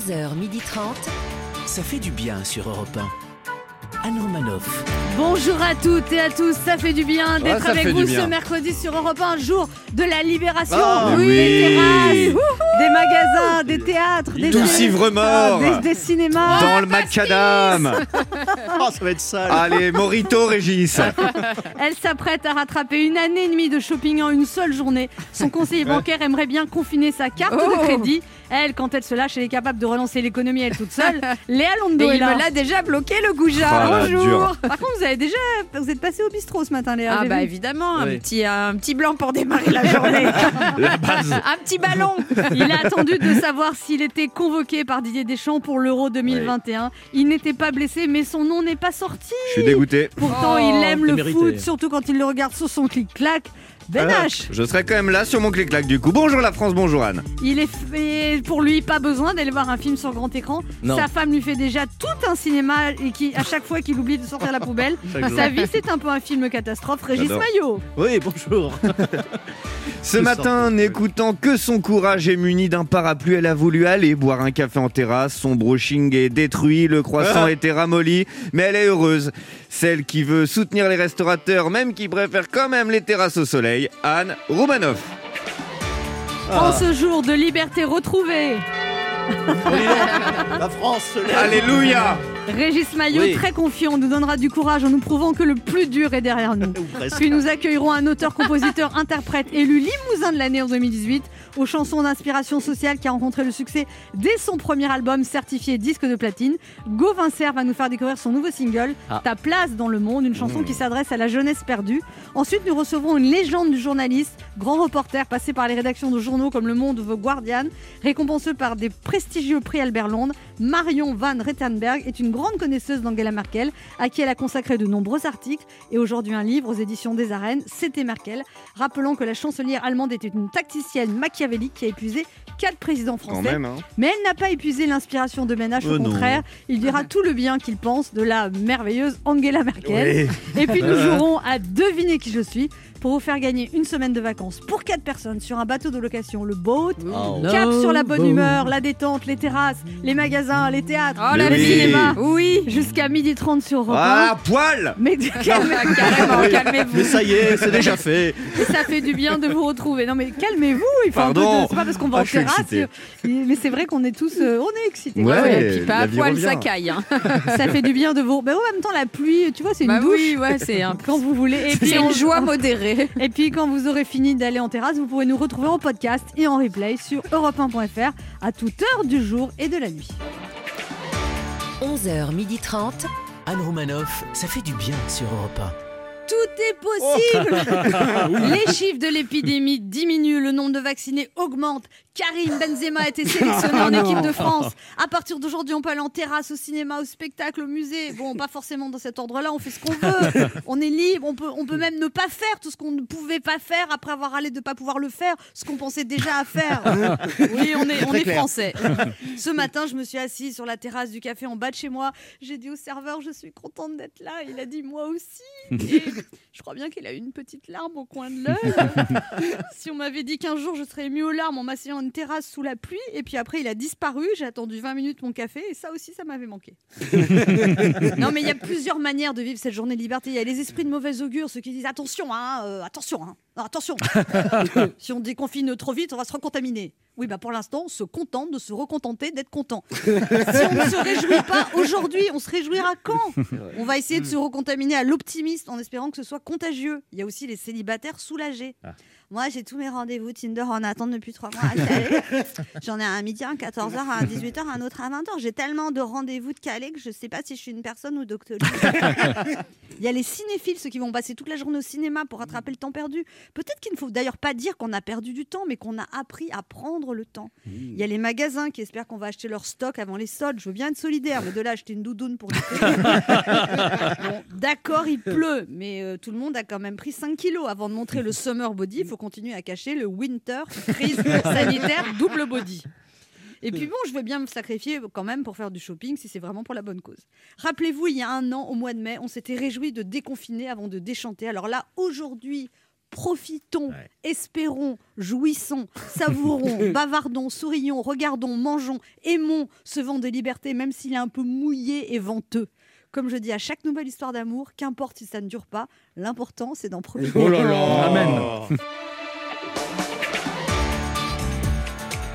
11h30. Ça fait du bien sur Europe 1. Anne Romanoff. Bonjour à toutes et à tous, ça fait du bien d'être avec vous ce mercredi sur Europe 1, jour de la libération. Ah, oui, oui. Des magasins, des théâtres, des, Tout ivre mort. des, des cinémas. Dans le macadam Oh, ça va être sale. Allez, Morito, Régis Elle s'apprête à rattraper une année et demie de shopping en une seule journée. Son conseiller bancaire aimerait bien confiner sa carte de crédit. Elle, quand elle se lâche, elle est capable de relancer l'économie elle toute seule. Léa Londo Et est il là. me l'a déjà bloqué le goujat. Ah, la Bonjour. Par contre, vous avez déjà, vous êtes passé au bistrot ce matin, Léa. Ah j'ai bah vu. évidemment, Oui. un petit un petit blanc pour démarrer la journée. La base un petit ballon. Il a attendu de savoir s'il était convoqué par Didier Deschamps pour l'Euro 2021. Il n'était pas blessé, mais son nom n'est pas sorti. Je suis dégoûté. Pourtant, Oh, il aime le mérité. foot, surtout quand il le regarde sur son clic-clac. Ben Ah, H, Je serai quand même là sur mon clic-clac du coup. Bonjour la France, bonjour Anne. il est fait pour lui pas besoin d'aller voir un film sur grand écran. Non. Sa femme lui fait déjà tout un cinéma et qui à chaque fois qu'il oublie de sortir la poubelle, sa vie c'est un peu un film catastrophe. Régis. Maillot. Oui, bonjour. Ce Je matin, n'écoutant que son courage et muni d'un parapluie, elle a voulu aller boire un café en terrasse. Son brushing est détruit, le croissant Ah. était ramolli, mais elle est heureuse. Celle qui veut soutenir les restaurateurs, même qui préfère quand même les terrasses au soleil, Anne Roumanoff. Ah. En ce jour de liberté retrouvée, La France se lève. Alléluia Régis Maillot, Oui. très confiant, nous donnera du courage en nous prouvant que le plus dur est derrière nous. Puis nous accueillerons un auteur, compositeur, interprète élu Limousin de l'année en 2018 aux chansons d'inspiration sociale qui a rencontré le succès dès son premier album certifié disque de platine. Gauvin Serre va nous faire découvrir son nouveau single Ah. Ta place dans le monde, une chanson qui s'adresse à la jeunesse perdue. Ensuite, nous recevrons une légende du journaliste, grand reporter passé par les rédactions de journaux comme Le Monde ou The Guardian, récompensé par des prestigieux prix Albert Londres. Marion Van Rettenberg est une grande connaisseuse d'Angela Merkel, à qui elle a consacré de nombreux articles et aujourd'hui un livre aux éditions des Arènes, C'était Merkel. Rappelons que la chancelière allemande était une tacticienne machiavélique qui a épuisé quatre présidents Quand français. même, hein. Mais elle n'a pas épuisé l'inspiration de Ménage, au Oh non. contraire. Il dira tout le bien qu'il pense de la merveilleuse Angela Merkel. Et puis nous jouerons à deviner qui je suis pour vous faire gagner une semaine de vacances pour quatre personnes sur un bateau de location, le boat. Oh. Cap sur la bonne humeur, la détente, les terrasses, les magasins, les théâtres, Oh la les vie. cinémas. Oui. Jusqu'à 12h30 sur Europe 1. Ah, poil Mais Ah, carrément, Mais calmez-vous. ça y est, c'est déjà fait. Et ça fait du bien de vous retrouver. Non mais calmez-vous, il faut Pardon. de- C'est pas parce qu'on va Ah, en terrasse. excité. Mais c'est vrai qu'on est tous, euh, on est excités. Ouais. Ouais, et puis pas à poil, revient. ça caille. hein. Ça fait du bien de vous. Mais en même temps, la pluie, tu vois, c'est une Bah douche. oui, ouais, c'est un Quand vous voulez. Et C'est puis, une on- joie modérée. Et puis quand vous aurez fini d'aller en terrasse, vous pourrez nous retrouver en podcast et en replay sur europe1.fr à toute heure du jour et de la nuit. 11h30. Anne Romanoff, ça fait du bien sur Europe 1. Tout est possible Les chiffres de l'épidémie diminuent, le nombre de vaccinés augmente. Karim Benzema a été sélectionné en équipe de France. À partir d'aujourd'hui, on peut aller en terrasse, au cinéma, au spectacle, au musée. Bon, pas forcément dans cet ordre-là, on fait ce qu'on veut. On est libre, on peut, on peut même ne pas faire tout ce qu'on ne pouvait pas faire après avoir allé de ne pas pouvoir le faire, ce qu'on pensait déjà à faire. Oui, on est, on est français. Ce matin, je me suis assise sur la terrasse du café en bas de chez moi. J'ai dit au serveur, je suis contente d'être là. Il a dit, moi aussi. Et je crois bien qu'il a eu une petite larme au coin de l'œil. si on m'avait dit qu'un jour je serais émue aux larmes en m'asseyant une terrasse sous la pluie, et puis après il a disparu, j'ai attendu 20 minutes mon café, et ça aussi ça m'avait manqué. non mais il y a plusieurs manières de vivre cette journée de liberté. Il y a les esprits de mauvais augure, ceux qui disent attention, hein, euh, attention, hein, non, attention. si on déconfine trop vite, on va se recontaminer. Oui, bah pour l'instant, on se contente de se recontenter d'être content. si on ne se réjouit pas aujourd'hui, on se réjouira quand On va essayer de se recontaminer à l'optimiste en espérant que ce soit contagieux. Il y a aussi les célibataires soulagés. Moi, j'ai tous mes rendez-vous Tinder en attente depuis trois mois. J'en ai un à midi, un à 14h, un à 18h, un autre à 20h. J'ai tellement de rendez-vous de calés que je ne sais pas si je suis une personne ou docteur. Il y a les cinéphiles, ceux qui vont passer toute la journée au cinéma pour rattraper le temps perdu. Peut-être qu'il ne faut d'ailleurs pas dire qu'on a perdu du temps, mais qu'on a appris à prendre le temps. Il y a les magasins qui espèrent qu'on va acheter leur stock avant les soldes. Je veux bien être solidaire, mais de là acheter une doudoune pour. Bon, D'accord, il pleut, mais euh, tout le monde a quand même pris 5 kilos. Avant de montrer le summer body, il faut continuer à cacher le winter crise sanitaire double body. Et puis bon, je veux bien me sacrifier quand même pour faire du shopping si c'est vraiment pour la bonne cause. Rappelez-vous, il y a un an, au mois de mai, on s'était réjoui de déconfiner avant de déchanter. Alors là, aujourd'hui, Profitons, espérons, jouissons, savourons, bavardons, sourions, regardons, mangeons, aimons ce vent de liberté, même s'il est un peu mouillé et venteux. Comme je dis à chaque nouvelle histoire d'amour, qu'importe si ça ne dure pas, l'important c'est d'en profiter. Oh là là Amen.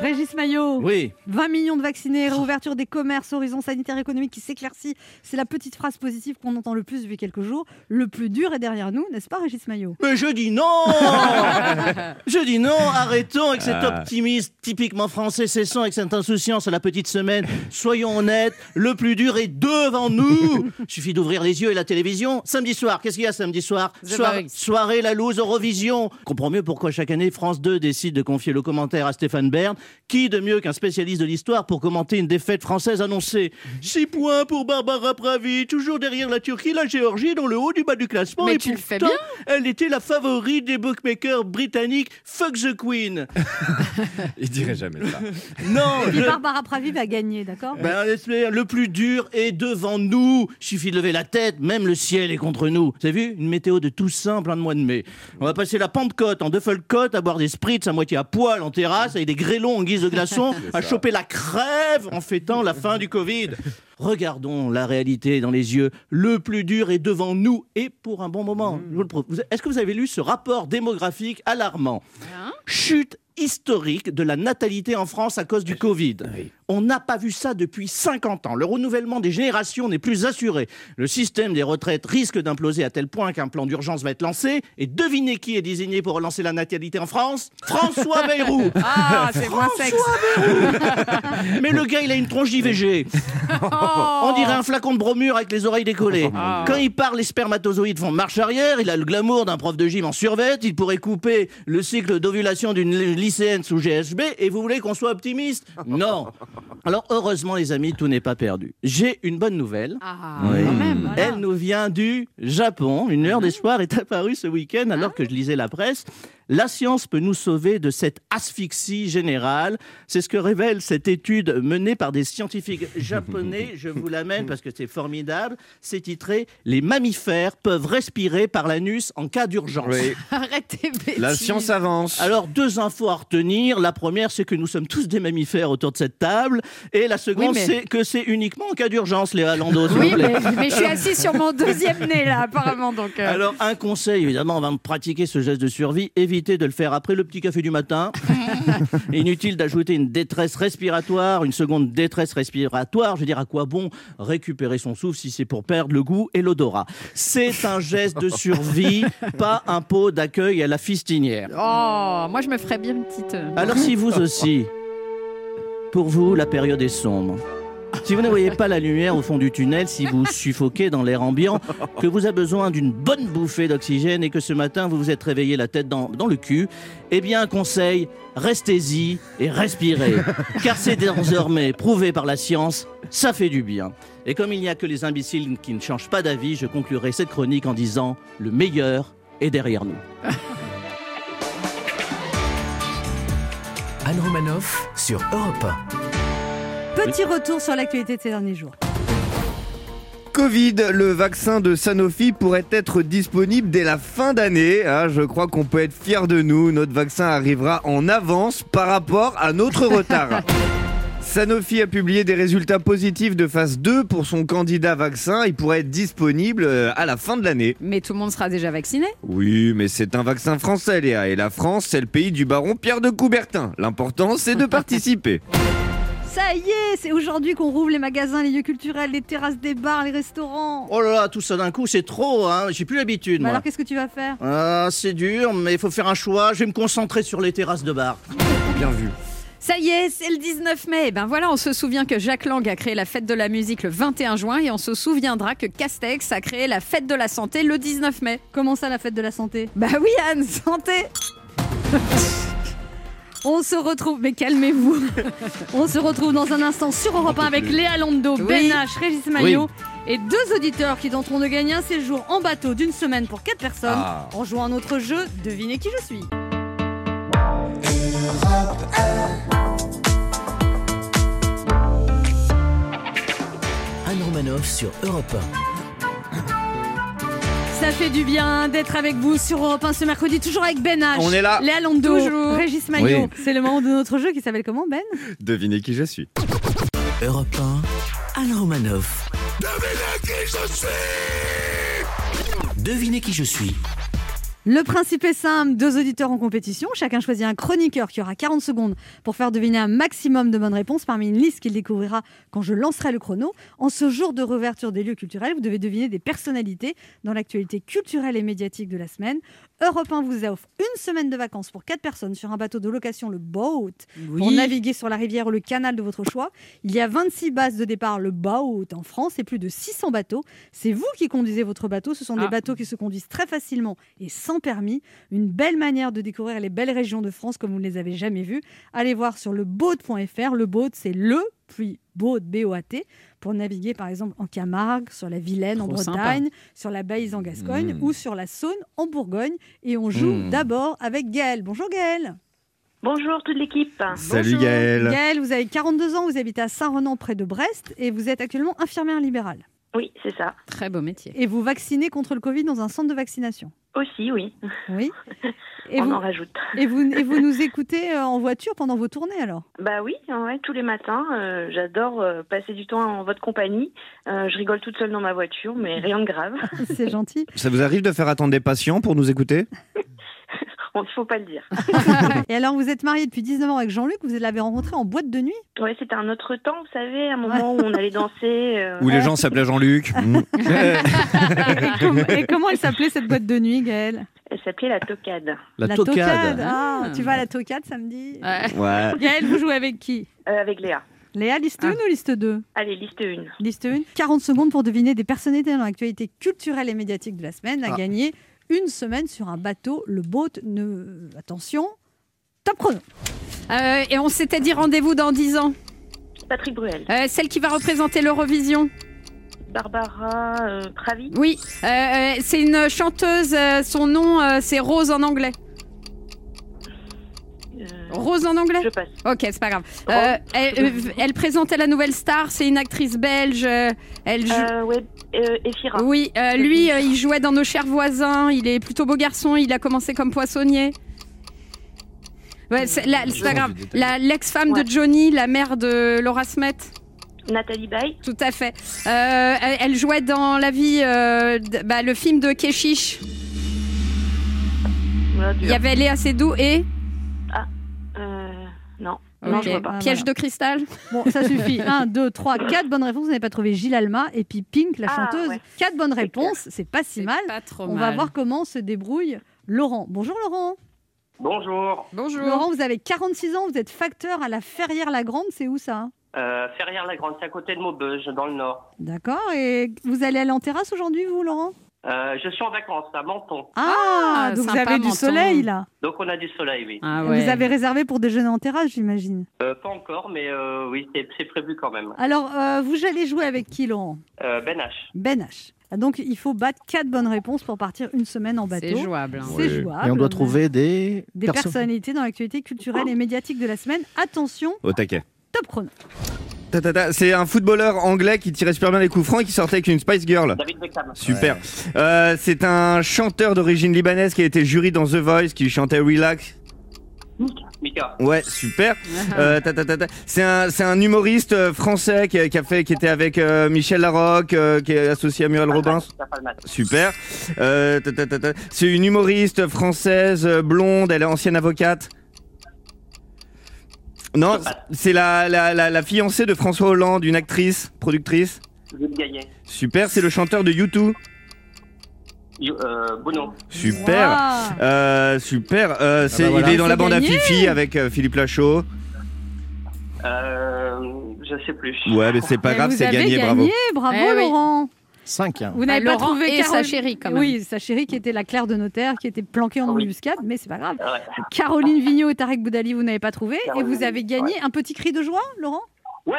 Régis Maillot, Oui, 20 millions de vaccinés, réouverture des commerces, horizon sanitaire économique qui s'éclaircit. C'est la petite phrase positive qu'on entend le plus depuis quelques jours. Le plus dur est derrière nous, n'est-ce pas Régis Maillot? Mais je dis non Je dis non, arrêtons avec cet optimisme typiquement français, cessons avec cette insouciance à la petite semaine. Soyons honnêtes, le plus dur est devant nous Suffit d'ouvrir les yeux et la télévision. Samedi soir, qu'est-ce qu'il y a samedi soir? Soirée La Loose Eurovision. Comprends mieux pourquoi chaque année France 2 décide de confier le commentaire à Stéphane Bern. Qui de mieux qu'un spécialiste de l'histoire pour commenter une défaite française annoncée 6 points pour Barbara Pravi, toujours derrière la Turquie, la Géorgie dans le haut du bas du classement. Mais et tu le fais pourtant, elle était la favorite des bookmakers britanniques. Fuck the Queen. Il dirait jamais ça. Non, je- Barbara Pravi va gagner, d'accord? Ben, le plus dur est devant nous. Suffit de lever la tête, même le ciel est contre nous. Vous avez vu? Une météo de Toussaint, plein de mois de mai. On va passer la Pentecôte en Duffelcote, à boire des spritz à moitié à poil en terrasse, avec des grêlons en guise de glaçons, à choper la crève en fêtant la fin du Covid. Regardons la réalité dans les yeux. Le plus dur est devant nous et pour un bon moment. Vous- Est-ce que vous avez lu ce rapport démographique alarmant? Chute historique de la natalité en France à cause du Covid. On n'a pas vu ça depuis 50 ans. Le renouvellement des générations n'est plus assuré. Le système des retraites risque d'imploser à tel point qu'un plan d'urgence va être lancé. Et devinez qui est désigné pour relancer la natalité en France? François Bayrou Ah, c'est moins sexe. Mais le gars, il a une tronche d'IVG. On dirait un flacon de bromure avec les oreilles décollées. Ah. Quand il parle, les spermatozoïdes font marche arrière. Il a le glamour d'un prof de gym en survette. Il pourrait couper le cycle d'ovulation d'une lycéenne sous GSB. Et vous voulez qu'on soit optimiste Non. Alors, heureusement, les amis, tout n'est pas perdu. J'ai une bonne nouvelle. Ah, Oui. quand même. Voilà. Elle nous vient du Japon. Une lueur d'espoir est apparue ce week-end alors que je lisais la presse. La science peut nous sauver de cette asphyxie générale. C'est ce que révèle cette étude menée par des scientifiques japonais. Je vous l'amène parce que c'est formidable. C'est titré Les mammifères peuvent respirer par l'anus en cas d'urgence. Oui, Arrêtez, bêtises. la science avance. Alors, deux infos à retenir. La première, c'est que nous sommes tous des mammifères autour de cette table. Et la seconde, Oui, mais- c'est que c'est uniquement en cas d'urgence, Léa Lando, s'il Oui, vous plaît. mais, mais je suis assis sur mon deuxième nez, là, apparemment. Donc, euh, Alors, un conseil, évidemment, on va pratiquer ce geste de survie. De le faire après le petit café du matin. Inutile d'ajouter une détresse respiratoire, une seconde détresse respiratoire. Je veux dire, à quoi bon récupérer son souffle si c'est pour perdre le goût et l'odorat C'est un geste de survie, pas un pot d'accueil à la fistinière. Oh, moi, je me ferais bien une petite. euh, Alors, si vous aussi, pour vous, la période est sombre. Si vous ne voyez pas la lumière au fond du tunnel, si vous suffoquez dans l'air ambiant, que vous avez besoin d'une bonne bouffée d'oxygène et que ce matin vous vous êtes réveillé la tête dans, le cul, eh bien, conseil, restez-y et respirez. Car c'est désormais prouvé par la science, ça fait du bien. Et comme il n'y a que les imbéciles qui ne changent pas d'avis, je conclurai cette chronique en disant le meilleur est derrière nous. Anne Romanoff sur Europe 1. Petit retour sur l'actualité de ces derniers jours. Covid, le vaccin de Sanofi pourrait être disponible dès la fin d'année. Ah, je crois qu'on peut être fier de nous. Notre vaccin arrivera en avance par rapport à notre retard. Sanofi a publié des résultats positifs de phase 2 pour son candidat vaccin. Il pourrait être disponible euh, à la fin de l'année. Mais tout le monde sera déjà vacciné. Oui, mais c'est un vaccin français, Léa. Et la France, c'est le pays du baron Pierre de Coubertin. L'important, c'est de participer. Ça y est, c'est aujourd'hui qu'on rouvre les magasins, les lieux culturels, les terrasses des bars, les restaurants. Oh là là, tout ça d'un coup, c'est trop, hein. J'ai plus l'habitude, moi. alors qu'est-ce que tu vas faire? Ah, c'est dur, mais il faut faire un choix. Je vais me concentrer sur les terrasses de bar. Bien vu. Ça y est, c'est le 19 mai. Eh Ben voilà, on se souvient que Jacques Lang a créé la fête de la musique le 21 juin et on se souviendra que Castex a créé la fête de la santé le 19 mai. Comment ça la fête de la santé? Bah oui, Anne, santé On se retrouve, mais calmez-vous. On se retrouve dans un instant sur Europe 1 avec Léa Lando, Oui. Ben H, Régis Maillot et deux auditeurs qui tenteront de gagner un séjour en bateau d'une semaine pour quatre personnes Ah. en jouant à notre jeu Devinez qui je suis. Anne Romanoff sur Europe Ça fait du bien d'être avec vous sur Europe 1 ce mercredi, toujours avec Ben H. On est là. Léa Lando, Toujours. Régis Maillot. Oui. C'est le moment de notre jeu qui s'appelle comment, Ben? Devinez qui je suis. Europe 1, Alain Romanoff. Devinez qui je suis. Le principe est simple, deux auditeurs en compétition, chacun choisit un chroniqueur qui aura 40 secondes pour faire deviner un maximum de bonnes réponses parmi une liste qu'il découvrira quand je lancerai le chrono. En ce jour de réouverture des lieux culturels, vous devez deviner des personnalités dans l'actualité culturelle et médiatique de la semaine. Europe 1 vous offre une semaine de vacances pour quatre personnes sur un bateau de location, le Boat, pour naviguer sur la rivière ou le canal de votre choix. Il y a 26 bases de départ, le Boat, en France, et plus de 600 bateaux. C'est vous qui conduisez votre bateau. Ce sont des Ah. bateaux qui se conduisent très facilement et sans permis. Une belle manière de découvrir les belles régions de France comme vous ne les avez jamais vues. Allez voir sur le boat.fr. Le boat, c'est le, puis boat, B-O-A-T, pour naviguer par exemple en Camargue, sur la Vilaine en Bretagne, sur la Baïse en Gascogne Mm. ou sur la Saône en Bourgogne. Et on joue Mm. d'abord avec Gaëlle. Bonjour Gaëlle. Bonjour toute l'équipe. Salut Bonjour. Gaëlle. Gaëlle, vous avez 42 ans, vous habitez à Saint-Renan près de Brest et vous êtes actuellement infirmière libérale. Oui, c'est ça. Très beau métier. Et vous vaccinez contre le Covid dans un centre de vaccination. Aussi, oui. Oui. Et On vous, en rajoute. et, vous, et vous nous écoutez euh, en voiture pendant vos tournées alors? Bah oui, ouais, tous les matins. euh, J'adore euh, passer du temps en votre compagnie. Euh, je rigole toute seule dans ma voiture, mais rien de grave. C'est gentil. Ça vous arrive de faire attendre des patients pour nous écouter? Il ne faut pas le dire. Et alors, vous êtes mariée depuis 19 ans avec Jean-Luc, vous l'avez rencontré en boîte de nuit? Ouais, c'était un autre temps, vous savez, un moment où on allait danser. euh, Où les gens s'appelaient Jean-Luc Mm. et, com- et comment elle s'appelait cette boîte de nuit, Gaëlle? Elle s'appelait la tocade. La, tocade. Ah, Ah. tu vas à la tocade samedi? Ouais. Ouais. Gaëlle, vous jouez avec qui? Euh, avec Léa. Léa, liste Ah. 1 ou liste 2 Allez, liste 1. Liste 1. 40 secondes pour deviner des personnalités dans l'actualité culturelle et médiatique de la semaine à Ah. gagner une semaine sur un bateau, le boat. Ne... Attention, top chrono. Euh, et on s'était dit rendez-vous dans 10 ans. Patrick Bruel. Euh, celle qui va représenter l'Eurovision. Barbara euh, Pravi. Oui, euh, euh, c'est une chanteuse. son nom, c'est Rose en anglais. Rose en anglais je passe. Ok, c'est pas grave. Euh, elle, euh, elle présentait la nouvelle star. C'est une actrice belge. euh, Elle joue. Euh, ouais, euh. Oui, euh, lui, euh, il jouait dans Nos chers voisins. Il est plutôt beau garçon. Il a commencé comme poissonnier. Ouais, c'est pas grave. La- L'ex-femme Ouais. de Johnny, la mère de Laura Smet. Nathalie Baye. Tout à fait. Euh, elle, jouait dans la vie, euh, de- bah, le film de Keshish. Il y avait Léa Seydoux et Non. Non, Ok. je vois pas. Ah, Piège voilà. de cristal. Bon, ça suffit. 1, 2, 3, 4 bonnes réponses. Vous n'avez pas trouvé Gilles Alma et puis Pink, la Ah, chanteuse. ouais. 4 bonnes réponses, c'est pas si mal. Pas trop On va voir comment se débrouille Laurent. Bonjour Laurent. Bonjour, Bonjour. Laurent, vous avez 46 ans, vous êtes facteur à la Ferrière-la-Grande, c'est où ça hein? Euh, Ferrière-la-Grande, c'est à côté de Maubeuge, dans le nord. D'accord, et vous allez aller en terrasse aujourd'hui, vous Laurent? Euh, je suis en vacances à Menton, Ah, Ah, donc vous sympa, avez du Menton. soleil là. donc on a du soleil, oui. Ah ouais. Vous avez réservé pour déjeuner en terrasse, j'imagine. Euh, pas encore, mais euh, oui, c'est c'est prévu quand même. Alors, euh, vous allez jouer avec qui Laurent? Euh, ben H. Ben H. Donc, il faut battre 4 bonnes réponses pour partir une semaine en bateau. C'est jouable. hein. C'est Oui. jouable. Et on doit trouver des, des perso- personnalités dans l'actualité culturelle et médiatique de la semaine. Attention, Au taquet. top chrono. C'est un footballeur anglais qui tirait super bien les coups francs et qui sortait avec une Spice Girl. David Beckham. Super. Euh, c'est un chanteur d'origine libanaise qui a été jury dans The Voice, qui chantait Relax. Mika. Ouais, super. Euh. C'est un, humoriste euh, français qui, a- qui a fait, qui était avec euh, Michel Larocque, euh, qui est associé à Muriel Robin. Super. Euh. C'est une humoriste française blonde. Elle est ancienne avocate. Non, c'est la, la, la, la fiancée de François Hollande, une actrice, productrice. Jules Gaillet. Super, c'est le chanteur de U2. You- euh, Bono. Super. Euh, super. Euh, c'est, bah voilà. Il est dans la bande à gagné. Fifi avec euh, Philippe Lachaud. Euh, je sais plus. Ouais, mais c'est pas grave, c'est avez gagné, bravo. bravo Eh oui. Laurent. 5. Vous n'avez pas Laurent trouvé et sa chérie, quand même. Oui, sa chérie qui était la Claire de notaire, qui était planquée en Oui. embuscade, mais c'est pas grave. Ouais. Caroline Vigneault et Tarek Boudali, vous n'avez pas trouvé. Et vous avez gagné un petit cri de joie, Laurent? Ouais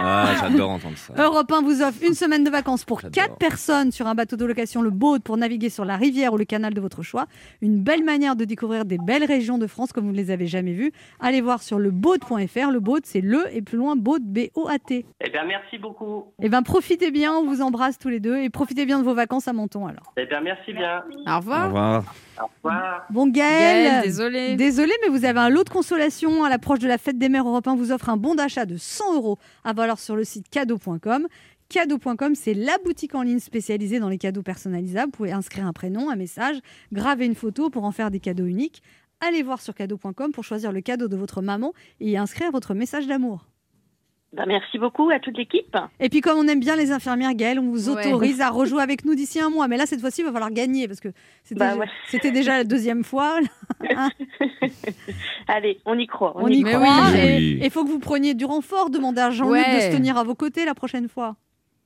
Ah, j'adore entendre ça. Europe 1 vous offre une semaine de vacances pour J'adore. 4 personnes sur un bateau de location, le boat, pour naviguer sur la rivière ou le canal de votre choix. Une belle manière de découvrir des belles régions de France comme vous ne les avez jamais vues. Allez voir sur le boat.fr. Le boat, c'est le et plus loin boat, B-O-A-T. Eh bien, merci beaucoup. Eh bien, profitez bien, on vous embrasse tous les deux et profitez bien de vos vacances à Menton alors. Eh bien, merci bien. Au Au revoir. revoir. Au revoir. Bon, Gaël, Gaël, désolé. Désolé, mais vous avez un lot de consolation à l'approche de la fête des mères européens. vous offre un bon d'achat de 100 euros à valoir sur le site cadeau.com. Cadeau.com, c'est la boutique en ligne spécialisée dans les cadeaux personnalisables. Vous pouvez inscrire un prénom, un message, graver une photo pour en faire des cadeaux uniques. Allez voir sur cadeau.com pour choisir le cadeau de votre maman et y inscrire votre message d'amour. Bah, merci beaucoup à toute l'équipe. Et puis comme on aime bien les infirmières, Gaëlle, on vous Ouais. autorise à rejouer avec nous d'ici un mois. Mais là, cette fois-ci, il va falloir gagner parce que c'était Bah ouais. c'était déjà la deuxième fois. Allez, on y croit. On y croit. oui. Et il faut que vous preniez du renfort. Demandez à Jean-Luc Ouais. de se tenir à vos côtés la prochaine fois.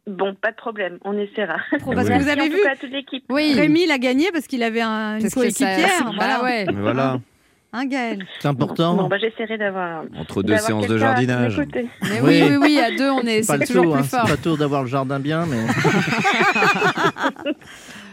Bon, pas de problème, on essaiera. Parce Ouais. que vous Merci avez en vu, tout cas à toute l'équipe. Oui. Rémi l'a gagné parce qu'il avait un, une coéquipière. Bah Voilà. ouais. Mais voilà, Hein, Gaël C'est important. Bon, bah, j'essaierai d'avoir. entre deux séances de jardinage. Mais Oui. oui, oui, à deux, on est, pas c'est le toujours tour, plus hein, fort. pas tour d'avoir le jardin bien, mais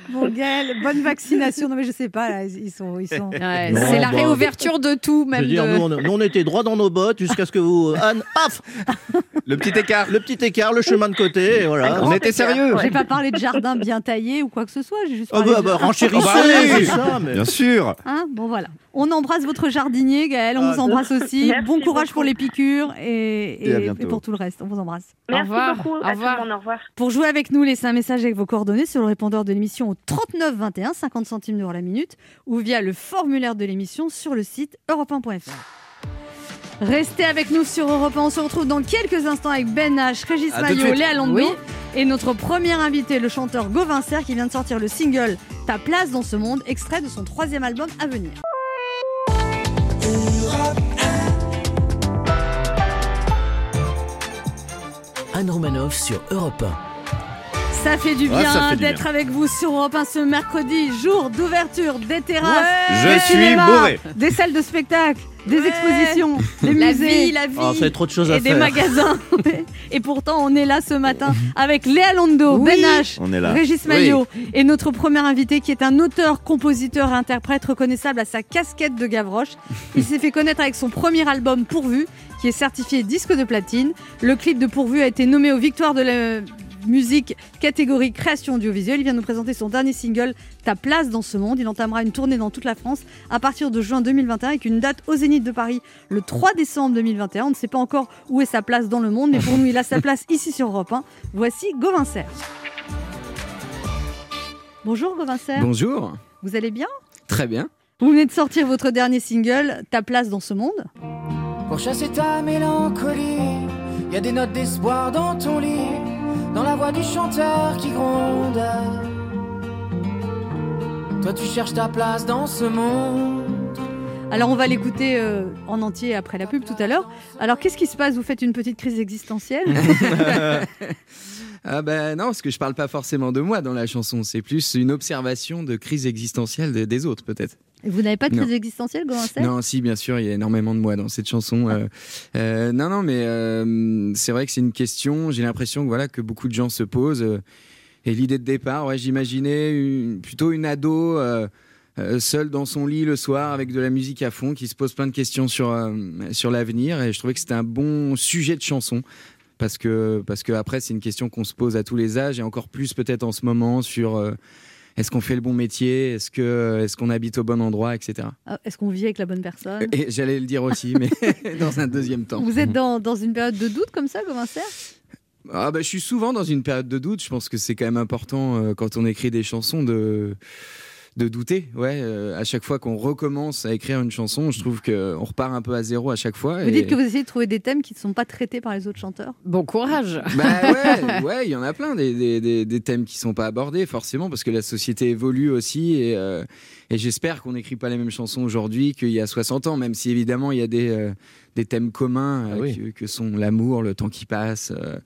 Bon, Gaël, bonne vaccination. Non, mais je sais pas, là, ils sont. Ils sont... Ouais, c'est la bah, réouverture de tout, je même. veux dire, de- nous, on, nous, on était droit dans nos bottes jusqu'à ce que vous, Anne, paf, Le petit écart. le petit écart, le chemin de côté, et voilà. On était sérieux. J'ai pas parlé de jardin bien taillé ou quoi que ce soit. J'ai juste Ah parlé bah, de- bah, renchérissez, Oh, bah oui. c'est ça, mais... Bien sûr. Hein bon voilà. On embrasse votre jardinier, Gaël. On Ah, vous embrasse aussi. Merci bon courage beaucoup. pour les piqûres et, Et à et- bientôt. et pour tout le reste. On vous embrasse. Merci revoir. beaucoup Au tout revoir. le monde. Au revoir. Pour jouer avec nous, laissez un message avec vos coordonnées sur le répondeur de l'émission au 39 21, 50 centimes d'euros la minute, ou via le formulaire de l'émission sur le site europe1.fr. Restez avec nous sur Europe 1. On se retrouve dans quelques instants avec Ben H, Régis À Maillot. Léa Lando Oui. et notre premier invité, le chanteur Gauvin Serre, qui vient de sortir le single Ta place dans ce monde, extrait de son troisième album à venir. Anne Romanoff sur Europe Ça fait du bien d'être avec vous sur Europe 1 ce mercredi, jour d'ouverture des terrasses, Je des suis cinémas, bourré. des salles de spectacle, des Ouais. expositions, des La musées vie, la vie. Oh, c'est trop de choses à et des faire. magasins. et pourtant, on est là ce matin avec Léa Lando, Oui. Ben H, On est là. Régis Maillot et notre premier invité qui est un auteur, compositeur et interprète reconnaissable à sa casquette de Gavroche. Il s'est fait connaître avec son premier album Pourvu qui est certifié disque de platine. Le clip de Pourvu a été nommé aux victoires de la musique catégorie création audiovisuelle. Il vient nous présenter son dernier single Ta place dans ce monde. Il entamera une tournée dans toute la France à partir de juin 2021 avec une date au Zénith de Paris le 3 décembre 2021. On ne sait pas encore où est sa place dans le monde, mais pour nous, il a sa place ici sur Europe 1. Voici Gauvin Serre. Bonjour Gauvin Serre. Bonjour, Vous allez bien? Très bien. Vous venez de sortir votre dernier single, Ta place dans ce monde. Pour chasser ta mélancolie, il y a des notes d'espoir dans ton lit, dans la voix du chanteur qui gronde. Toi tu cherches ta place dans ce monde. Alors on va l'écouter euh, en entier après la pub tout à l'heure. Alors qu'est-ce qui se passe? Vous faites une petite crise existentielle? Ah ben non, parce que je parle pas forcément de moi dans la chanson, c'est plus une observation de crise existentielle de- des autres peut-être. Vous n'avez pas de Non. crise existentielle, Serre Non, si, bien sûr, il y a énormément de moi dans cette chanson. euh, euh, non, non, mais euh, c'est vrai que c'est une question. J'ai l'impression que voilà que beaucoup de gens se posent. et l'idée de départ, ouais, j'imaginais plutôt une ado. seule dans son lit le soir avec de la musique à fond qui se pose plein de questions sur, sur l'avenir et je trouvais que c'était un bon sujet de chanson parce que, parce que après c'est une question qu'on se pose à tous les âges et encore plus peut-être en ce moment sur est-ce qu'on fait le bon métier, est-ce que est-ce qu'on habite au bon endroit, etc. Ah, Est-ce qu'on vit avec la bonne personne? Et j'allais le dire aussi, mais dans un deuxième temps. Vous êtes dans, dans une période de doute comme ça, Gauvin Serre Ah bah, je suis souvent dans une période de doute. Je pense que c'est quand même important euh, quand on écrit des chansons de de douter. Ouais, euh, à chaque fois qu'on recommence à écrire une chanson, je trouve que on repart un peu à zéro à chaque fois. Vous et- dites que vous essayez de trouver des thèmes qui ne sont pas traités par les autres chanteurs? Bon courage. Bah ouais, ouais, il y en a plein des, des, des, des thèmes qui sont pas abordés forcément parce que la société évolue aussi et, euh, et j'espère qu'on n'écrit pas les mêmes chansons aujourd'hui qu'il y a 60 ans, même si évidemment il y a des, euh, des thèmes communs euh, Ah oui. que, que sont l'amour, le temps qui passe, euh,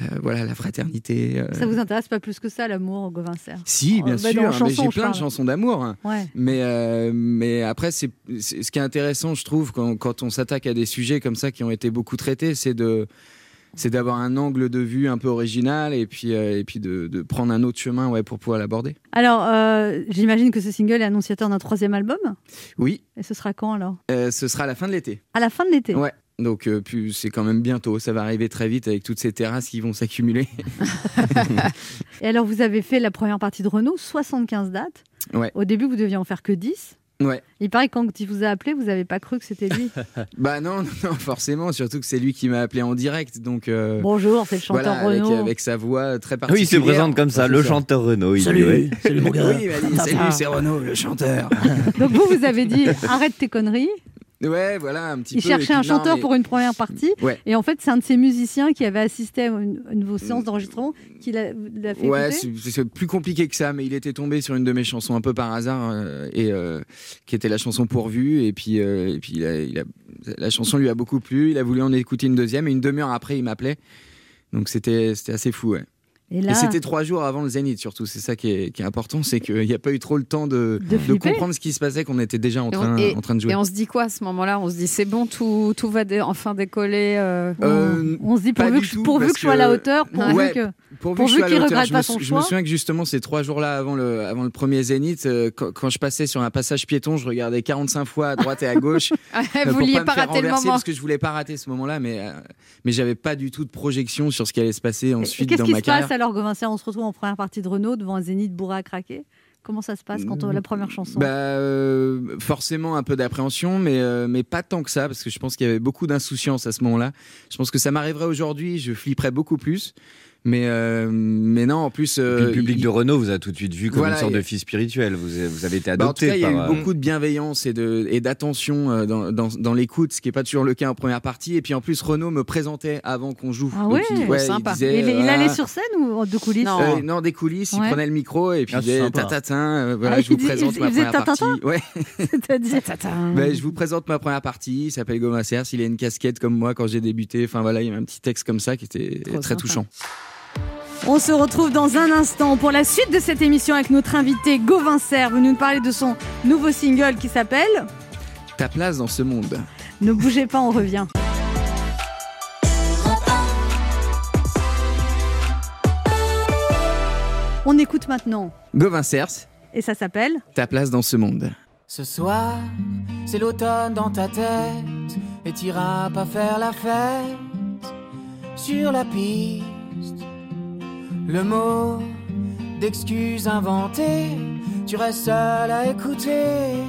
euh, voilà la fraternité. euh. Ça vous intéresse pas plus que ça, l'amour, Gauvin Serre? Si, bien bah, sûr, mais j'ai plein de chansons d'amour. hein. Ouais. Mais, euh, mais après, c'est c'est- ce qui est intéressant, je trouve, quand, quand on s'attaque à des sujets comme ça qui ont été beaucoup traités, c'est de c'est d'avoir un angle de vue un peu original et puis, euh, et puis de, de prendre un autre chemin ouais, pour pouvoir l'aborder. Alors, euh, j'imagine que ce single est annonciateur d'un troisième album? Oui, Et ce sera quand alors? Euh, ce sera à la fin de l'été. À la fin de l'été? Ouais. Donc c'est quand même bientôt, ça va arriver très vite avec toutes ces terrasses qui vont s'accumuler. Et alors, vous avez fait la première partie de Renault, 75 dates. Ouais. Au début, vous deviez en faire que 10. Ouais. Il paraît que quand il vous a appelé, vous n'avez pas cru que c'était lui. Bah non, non, non, forcément, surtout que c'est lui qui m'a appelé en direct, donc. euh, Bonjour, c'est le chanteur voilà, avec, Renaud. avec sa voix très Oui, particulière. il se présente comme ça, le chanteur il dit, Salut, ouais. salut mon gars. Oui, dit, salut, c'est Renaud, le chanteur. Donc vous, vous avez dit arrête tes conneries. Ouais, voilà, un petit Il peu. cherchait un non, chanteur mais- pour une première partie. Ouais. Et en fait, c'est un de ces musiciens qui avait assisté à une, une de vos séances d'enregistrement qui l'a fait Ouais, c'est plus compliqué que ça, mais il était tombé sur une de mes chansons un peu par hasard, euh, et euh, qui était la chanson pourvue, et puis, euh, et puis il a- il a- la chanson lui a beaucoup plu, il a voulu en écouter une deuxième, et une demi-heure après, il m'appelait. Donc c'était c'était assez fou, ouais. Et c'était trois jours avant le Zénith, surtout. C'est ça qui est, qui est important, c'est qu'il n'y a pas eu trop le temps de, De comprendre ce qui se passait, qu'on était déjà en train, et- en train de jouer. Et on se dit quoi à ce moment-là? On se dit c'est bon, tout, tout va dé- enfin décoller. euh, Euh, on se dit pourvu, que, tout, pourvu que je sois à la hauteur, pourvu Ouais, je qu'il regrette je pas son je choix. me souviens que justement ces trois jours-là avant le, avant le premier Zénith, euh, quand, quand je passais sur un passage piéton, je regardais 45 fois à droite et à gauche. euh, Vous vouliez pas rater le renverser, moment. Parce que je voulais pas rater ce moment-là, mais, euh, mais j'avais pas du tout de projection sur ce qui allait se passer ensuite dans ma carrière. Alors, Gauvin On se retrouve en première partie de Renault devant un zénith bourré à craquer. Comment ça se passe quand on, la première chanson Bah, euh, forcément un peu d'appréhension, mais, euh, mais pas tant que ça, parce que je pense qu'il y avait beaucoup d'insouciance à ce moment-là. Je pense que ça m'arriverait aujourd'hui, je flipperais beaucoup plus. Mais, euh, mais non, en plus. Puis euh, le public il- de Renault vous a tout de suite vu comme Voilà, une sorte et- de fils spirituel. Vous avez, vous avez été Bah, en tout adopté il y a eu euh, beaucoup de bienveillance et de et d'attention dans, dans, dans l'écoute, ce qui est pas toujours le cas en première partie. Et puis en plus, Renaud me présentait avant qu'on joue. Ah Donc, ouais, il, ouais, il sympa. disait, il, allait sur scène ou de coulisses Non. euh, non, des coulisses, Ouais. il prenait le micro et puis Ah, il disait tatatin, euh, voilà, Ah, je vous présente il ma première partie. Ouais. C'est-à-dire Ben, je vous présente ma première partie. Il s'appelle Goma Cers. Il a une casquette comme moi quand j'ai débuté. Enfin voilà, il y avait un petit texte comme ça qui était très touchant. On se retrouve dans un instant pour la suite de cette émission avec notre invité Gauvin Serre. Vous nous parler de son nouveau single qui s'appelle Ta place dans ce monde. Ne bougez pas, on revient. On écoute maintenant Gauvin et ça s'appelle ta place dans ce monde. Ce soir, c'est l'automne dans ta tête et t'iras pas faire la fête sur la piste. Le mot d'excuse inventé, tu restes seul à écouter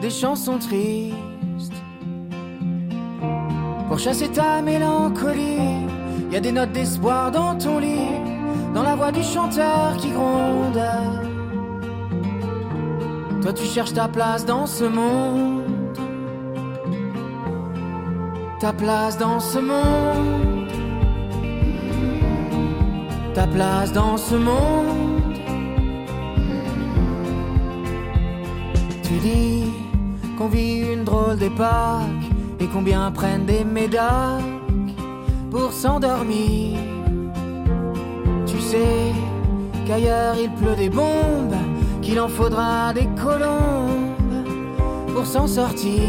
des chansons tristes. Pour chasser ta mélancolie, y a des notes d'espoir dans ton lit, dans la voix du chanteur qui gronde. Toi tu cherches ta place dans ce monde Ta place dans ce monde Ta place dans ce monde Tu dis qu'on vit une drôle d'époque Et combien prennent des médocs pour s'endormir Tu sais qu'ailleurs il pleut des bombes qu'il en faudra des colombes pour s'en sortir.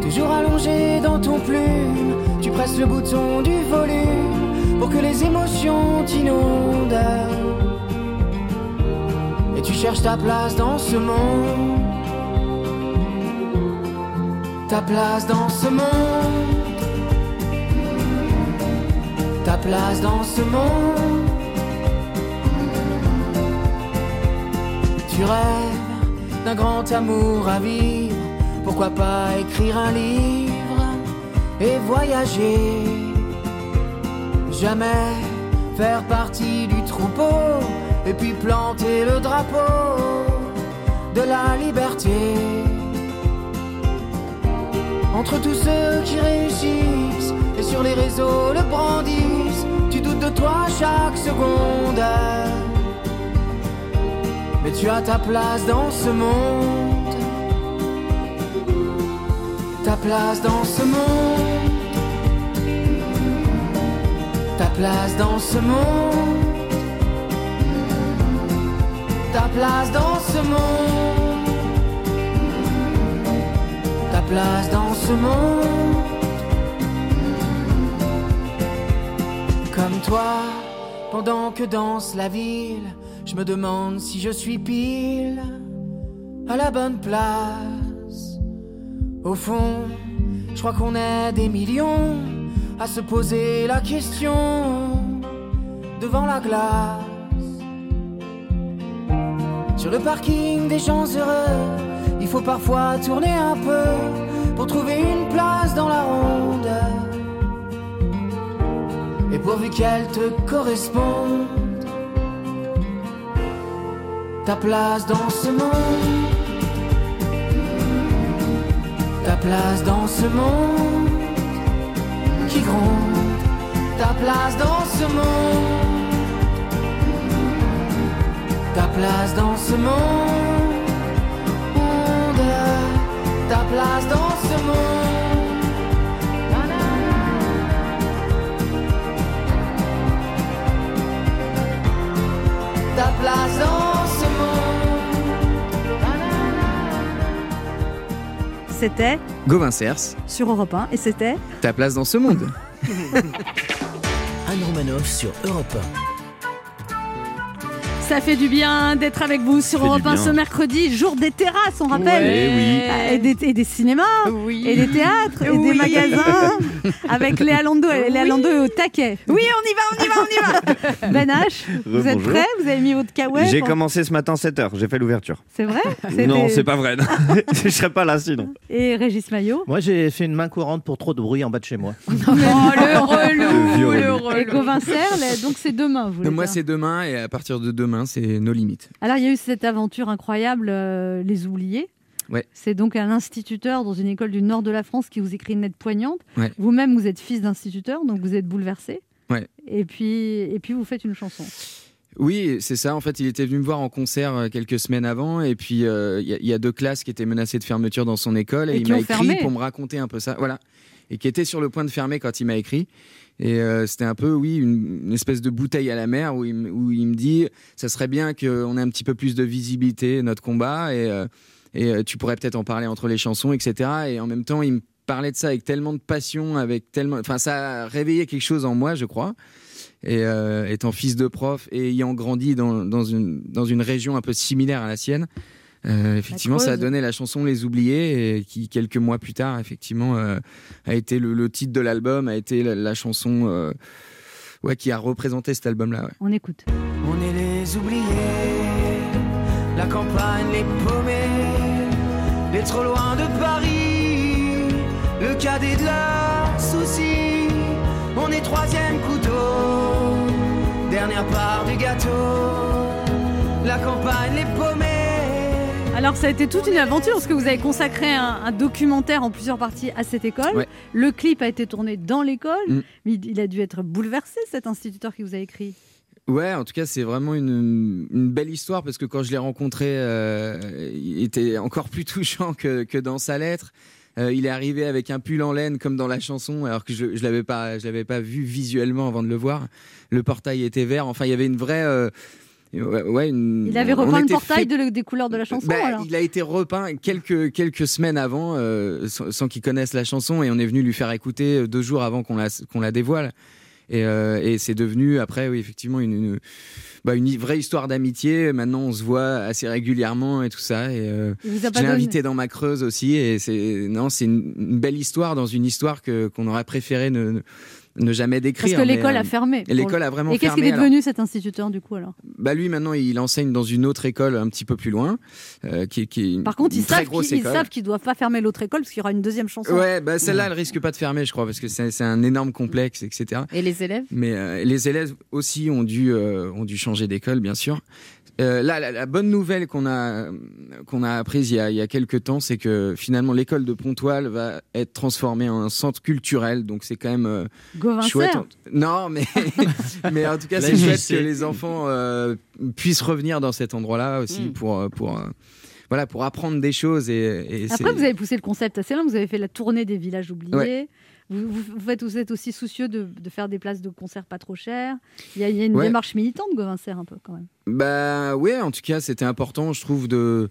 Toujours allongé dans ton plume, tu presses le bouton du volume pour que les émotions t'inondent. Et tu cherches ta place dans ce monde. Ta place dans ce monde. Ta place dans ce monde. Tu rêves d'un grand amour à vivre, pourquoi pas écrire un livre? Et voyager Jamais faire partie du troupeau et puis planter le drapeau de la liberté. Entre tous ceux qui réussissent et sur les réseaux le brandissent, tu doutes de toi chaque seconde. Mais tu as ta place dans ce monde. Ta place dans ce monde. Ta place dans ce monde. ta place dans ce monde, ta place dans ce monde. Comme toi, pendant que danse la ville, je me demande si je suis pile à la bonne place. Au fond, je crois qu'on est des millions à se poser la question devant la glace. Sur le parking des gens heureux, il faut parfois tourner un peu pour trouver une place dans la ronde. Et pourvu qu'elle te corresponde, ta place dans ce monde, ta place dans ce monde qui gronde, ta place dans ce monde ta place dans ce monde, ta place dans ce monde. C'était Gauvin Cers, sur Europe 1 et c'était ta place dans ce monde. Anne Romanoff sur Europe Ça fait du bien d'être avec vous sur Europe du 1 bien. ce mercredi, jour des terrasses, on rappelle. Oui. Ah, Et des, et des cinémas, Oui. et des théâtres, et Oui. des magasins, avec Léa Lando. Et Léa. Lando est au taquet. Oui, on y va, on y va, on y va. Ben H, vous êtes prêts? Vous avez mis votre kawaii J'ai pour- commencé ce matin 7h, j'ai fait l'ouverture. C'est vrai? Non, c'est pas vrai. je serais pas là sinon. Et Régis Maillot? Moi, j'ai fait une main courante pour trop de bruit en bas de chez moi. Oh, le relou, Le vieux le relou. et. Gauvin Serre, donc c'est demain. Vous voulez Moi, c'est demain et à partir de demain, c'est nos limites. Alors, il y a eu cette aventure incroyable, euh, Les Oubliés. Ouais. C'est donc un instituteur dans une école du nord de la France qui vous écrit une lettre poignante. Ouais. Vous-même, vous êtes fils d'instituteur, donc vous êtes bouleversé. Ouais. Et puis, et puis vous faites une chanson. Oui, c'est ça. En fait, il était venu me voir en concert euh, quelques semaines avant, et puis euh, il y, a- il y a deux classes qui étaient menacées de fermeture dans son école, et, Et il m'a écrit fermé. pour me raconter un peu ça. Voilà, et qui était sur le point de fermer quand il m'a écrit. Et euh, c'était un peu, oui, une, espèce de bouteille à la mer où il, me- dit, ça serait bien qu'on ait un petit peu plus de visibilité notre combat, et, euh, et euh, tu pourrais peut-être en parler entre les chansons, etc. Et en même temps, il me parlait de ça avec tellement de passion, avec tellement, enfin, ça a réveillé quelque chose en moi, je crois. Et étant fils de prof et ayant grandi dans, dans, une, dans une région un peu similaire à la sienne, euh, effectivement, ça a donné la chanson Les Oubliés, et qui, quelques mois plus tard, effectivement, euh, a été le, le titre de l'album, a été la, la chanson euh, ouais, qui a représenté cet album-là. ouais. On écoute. On est les oubliés, la campagne, les paumés, les trop loin de Paris, le cadet de leurs soucis. On est troisième couteau, dernière part du gâteau, la campagne, les paumés. Alors, ça a été toute une aventure parce que vous avez consacré un, un documentaire en plusieurs parties à cette école. Ouais. Le clip a été tourné dans l'école. Mm. Mais il- a dû être bouleversé, cet instituteur qui vous a écrit. Ouais, en tout cas, c'est vraiment une, une belle histoire parce que quand je l'ai rencontré, euh, il était encore plus touchant que, que dans sa lettre. Euh, il est arrivé avec un pull en laine comme dans la chanson, alors que je, je l'avais pas, je l'avais pas vu visuellement avant de le voir. Le portail était vert. Enfin, il y avait une vraie, euh, ouais, ouais, une- Il avait repeint le portail fait- de- des couleurs de la chanson. bah, alors. il a été repeint quelques, quelques semaines avant, euh, sans, sans qu'il connaisse la chanson, et on est venu lui faire écouter euh, deux jours avant qu'on la, qu'on la dévoile. Et, euh, et c'est devenu après, oui, effectivement, une, une, bah, une vraie histoire d'amitié. Maintenant, on se voit assez régulièrement et tout ça. Et euh, je l'ai invité dans ma creuse aussi. Et c'est non, c'est une, une belle histoire dans une histoire que qu'on aurait préféré ne, ne- ne jamais Parce décrire. que mais, l'école euh, a fermé. et l'école a vraiment Et qu'est-ce qu'il fermé, est devenu cet instituteur du coup alors? Bah lui maintenant il enseigne dans une autre école un petit peu plus loin, euh, qui, qui Par contre, ils savent qu'ils savent qu'ils doivent pas fermer l'autre école parce qu'il y aura une deuxième chanson. Ouais, bah celle-là, elle risque pas de fermer, je crois, parce que c'est c'est un énorme complexe, etc. Et les élèves? Mais euh, les élèves aussi ont dû, euh, ont dû changer d'école, bien sûr. Euh, là, la, la bonne nouvelle qu'on a, qu'on a apprise il y a, il y a quelques temps, c'est que finalement l'école de Pontoise va être transformée en un centre culturel. Donc c'est quand même euh, chouette. Non, mais, mais en tout cas, c'est chouette que les enfants euh, puissent revenir dans cet endroit-là aussi Mm. pour, euh, pour, euh, voilà, pour apprendre des choses. Et, et Après, vous avez poussé le concept assez loin. Vous avez fait la tournée des villages oubliés. Ouais. Vous, vous, vous faites, vous êtes aussi soucieux de, de faire des places de concert pas trop chères. Il y a, il y a une Ouais. démarche militante, Gauvin Serre, un peu quand même. Bah ouais, en tout cas, c'était important, je trouve, de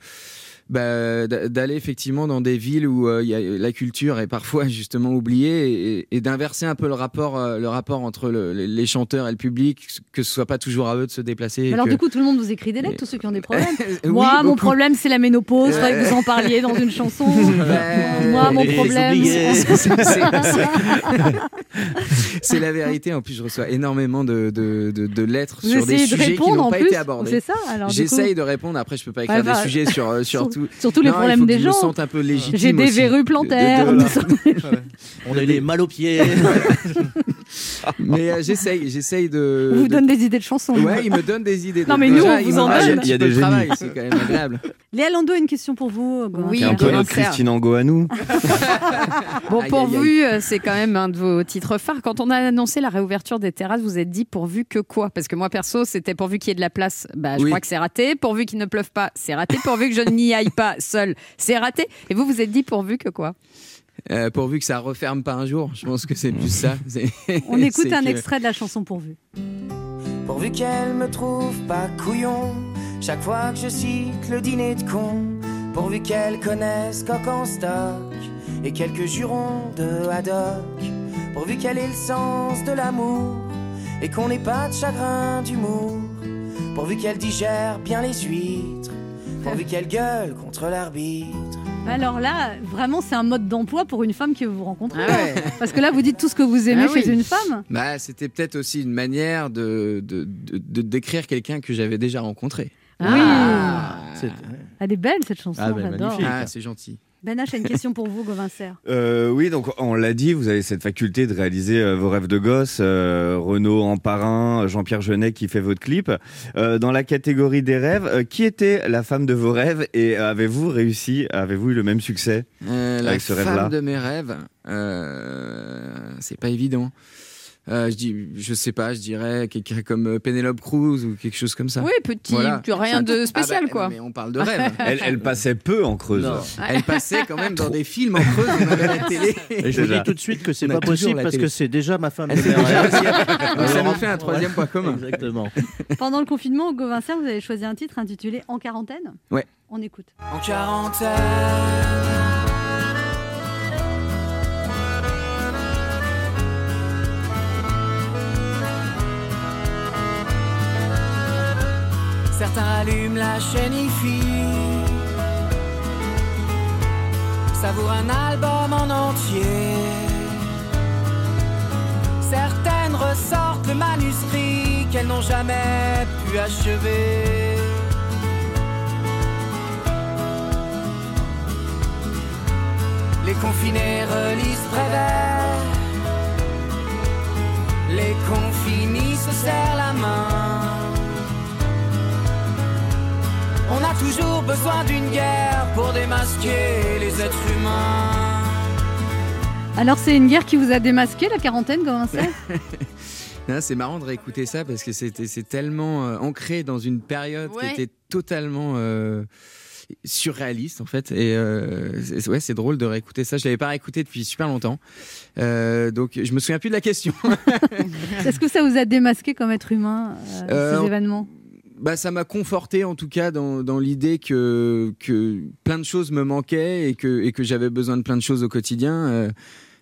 bah, d'a- d'aller effectivement dans des villes où euh, il y a, la culture est parfois justement oubliée et, et d'inverser un peu le rapport, euh, le rapport entre le- les- chanteurs et le public, que ce soit pas toujours à eux de se déplacer. Alors que- du coup, tout le monde vous écrit des lettres, tous ceux qui ont des problèmes. Oui, Moi, mon problème, c'est la ménopause. Faudrait que vous en parliez dans une chanson. Moi, mon problème. C'est- la vérité. En plus, je reçois énormément de, de, de- de lettres Vous sur des de sujets qui n'ont pas plus. été abordés. C'est ça. Alors du coup, J'essaye de répondre. Après, je peux pas écrire Ouais, bah, des sujets sur, euh, sur sur- tout. sur tous les Non, il problèmes faut des gens. sente un peu légitime. J'ai des aussi. verrues De- plantaires. de- On a les mal aux pieds. Mais euh, j'essaye, j'essaye de. On vous de- donne des idées de chansons. Ouais, il me donne des idées. Non, de- mais nous, déjà, on vous en donne. Il y a des de génies. travail, C'est quand même agréable. Léa Lando a une question pour vous. Gauvin Oui, un peu notre. Christine Angot à nous. Bon, pourvu, c'est quand même un de vos titres phares. Quand on a annoncé la réouverture des terrasses, vous êtes dit pourvu que quoi? Parce que moi, perso, c'était pourvu qu'il y ait de la place, bah, je Oui. crois que c'est raté. Pourvu qu'il ne pleuve pas, c'est raté. Pourvu que je n'y aille pas seul, c'est raté. Et vous, vous êtes dit pourvu que quoi? Euh, pourvu que ça referme pas un jour, je pense que c'est plus ça. On écoute un que- extrait de la chanson pourvu. Pourvu qu'elle me trouve pas couillon Chaque fois que je cite le dîner de con. Pourvu qu'elle connaisse coq en stock Et quelques jurons de haddock. Pourvu qu'elle ait le sens de l'amour Et qu'on n'ait pas de chagrin d'humour. Pourvu qu'elle digère bien les huîtres. Pourvu qu'elle gueule contre l'arbitre Alors là, vraiment, c'est un mode d'emploi pour une femme que vous rencontrez. Ah ouais. Parce que là, vous dites tout ce que vous aimez Ah oui. chez une femme. Bah, c'était peut-être aussi une manière de, de, de- de décrire quelqu'un que j'avais déjà rencontré. Ah. C'est- Elle est belle cette chanson, Ah, ben, j'adore. magnifique. Ah, c'est gentil. Ben H a une question pour vous, Gauvin Serre. Euh, oui, donc on l'a dit, vous avez cette faculté de réaliser euh, vos rêves de gosse. Euh, Renaud en parrain, Jean-Pierre Jeunet qui fait votre clip. Euh, dans la catégorie des rêves, euh, qui était la femme de vos rêves et avez-vous réussi, avez-vous eu le même succès Euh, la Avec ce rêve-là. femme de mes rêves, euh, c'est pas évident. Euh, je dis, je sais pas, je dirais quelqu'un comme euh, Penelope Cruz ou quelque chose comme ça. Oui, petit, Voilà. rien de spécial, Ah bah, quoi. Mais on parle de rêve. elle, elle passait peu en creuse. Non. Elle passait quand même dans des films en creuse, on avait la télé. Et je vous dis tout de suite que c'est pas possible parce que c'est déjà ma femme. De. Donc ça nous fait un troisième ouais. point commun. Exactement. Pendant le confinement, Gauvin Serre, vous avez choisi un titre intitulé En quarantaine Ouais. On écoute. En quarantaine Certains allument la chaîne IFI Savourent un album en entier Certaines ressortent le manuscrit qu'elles n'ont jamais pu achever Les confinés relisent Prévert. Les confinis se serrent la main. On a toujours besoin d'une guerre pour démasquer les êtres humains. Alors, c'est une guerre qui vous a démasqué, la quarantaine, Serre Non, C'est marrant de réécouter ça parce que c'était c'est tellement euh, ancré dans une période Ouais. qui était totalement euh, surréaliste en fait. Et euh, c'est- ouais, c'est drôle de réécouter ça. Je l'avais pas réécouté depuis super longtemps, Euh, donc je me souviens plus de la question. Est-ce que ça vous a démasqué comme être humain, euh, Euh, ces événements? Bah, ça m'a conforté en tout cas dans, dans l'idée que, que plein de choses me manquaient et que, et que j'avais besoin de plein de choses au quotidien. Euh,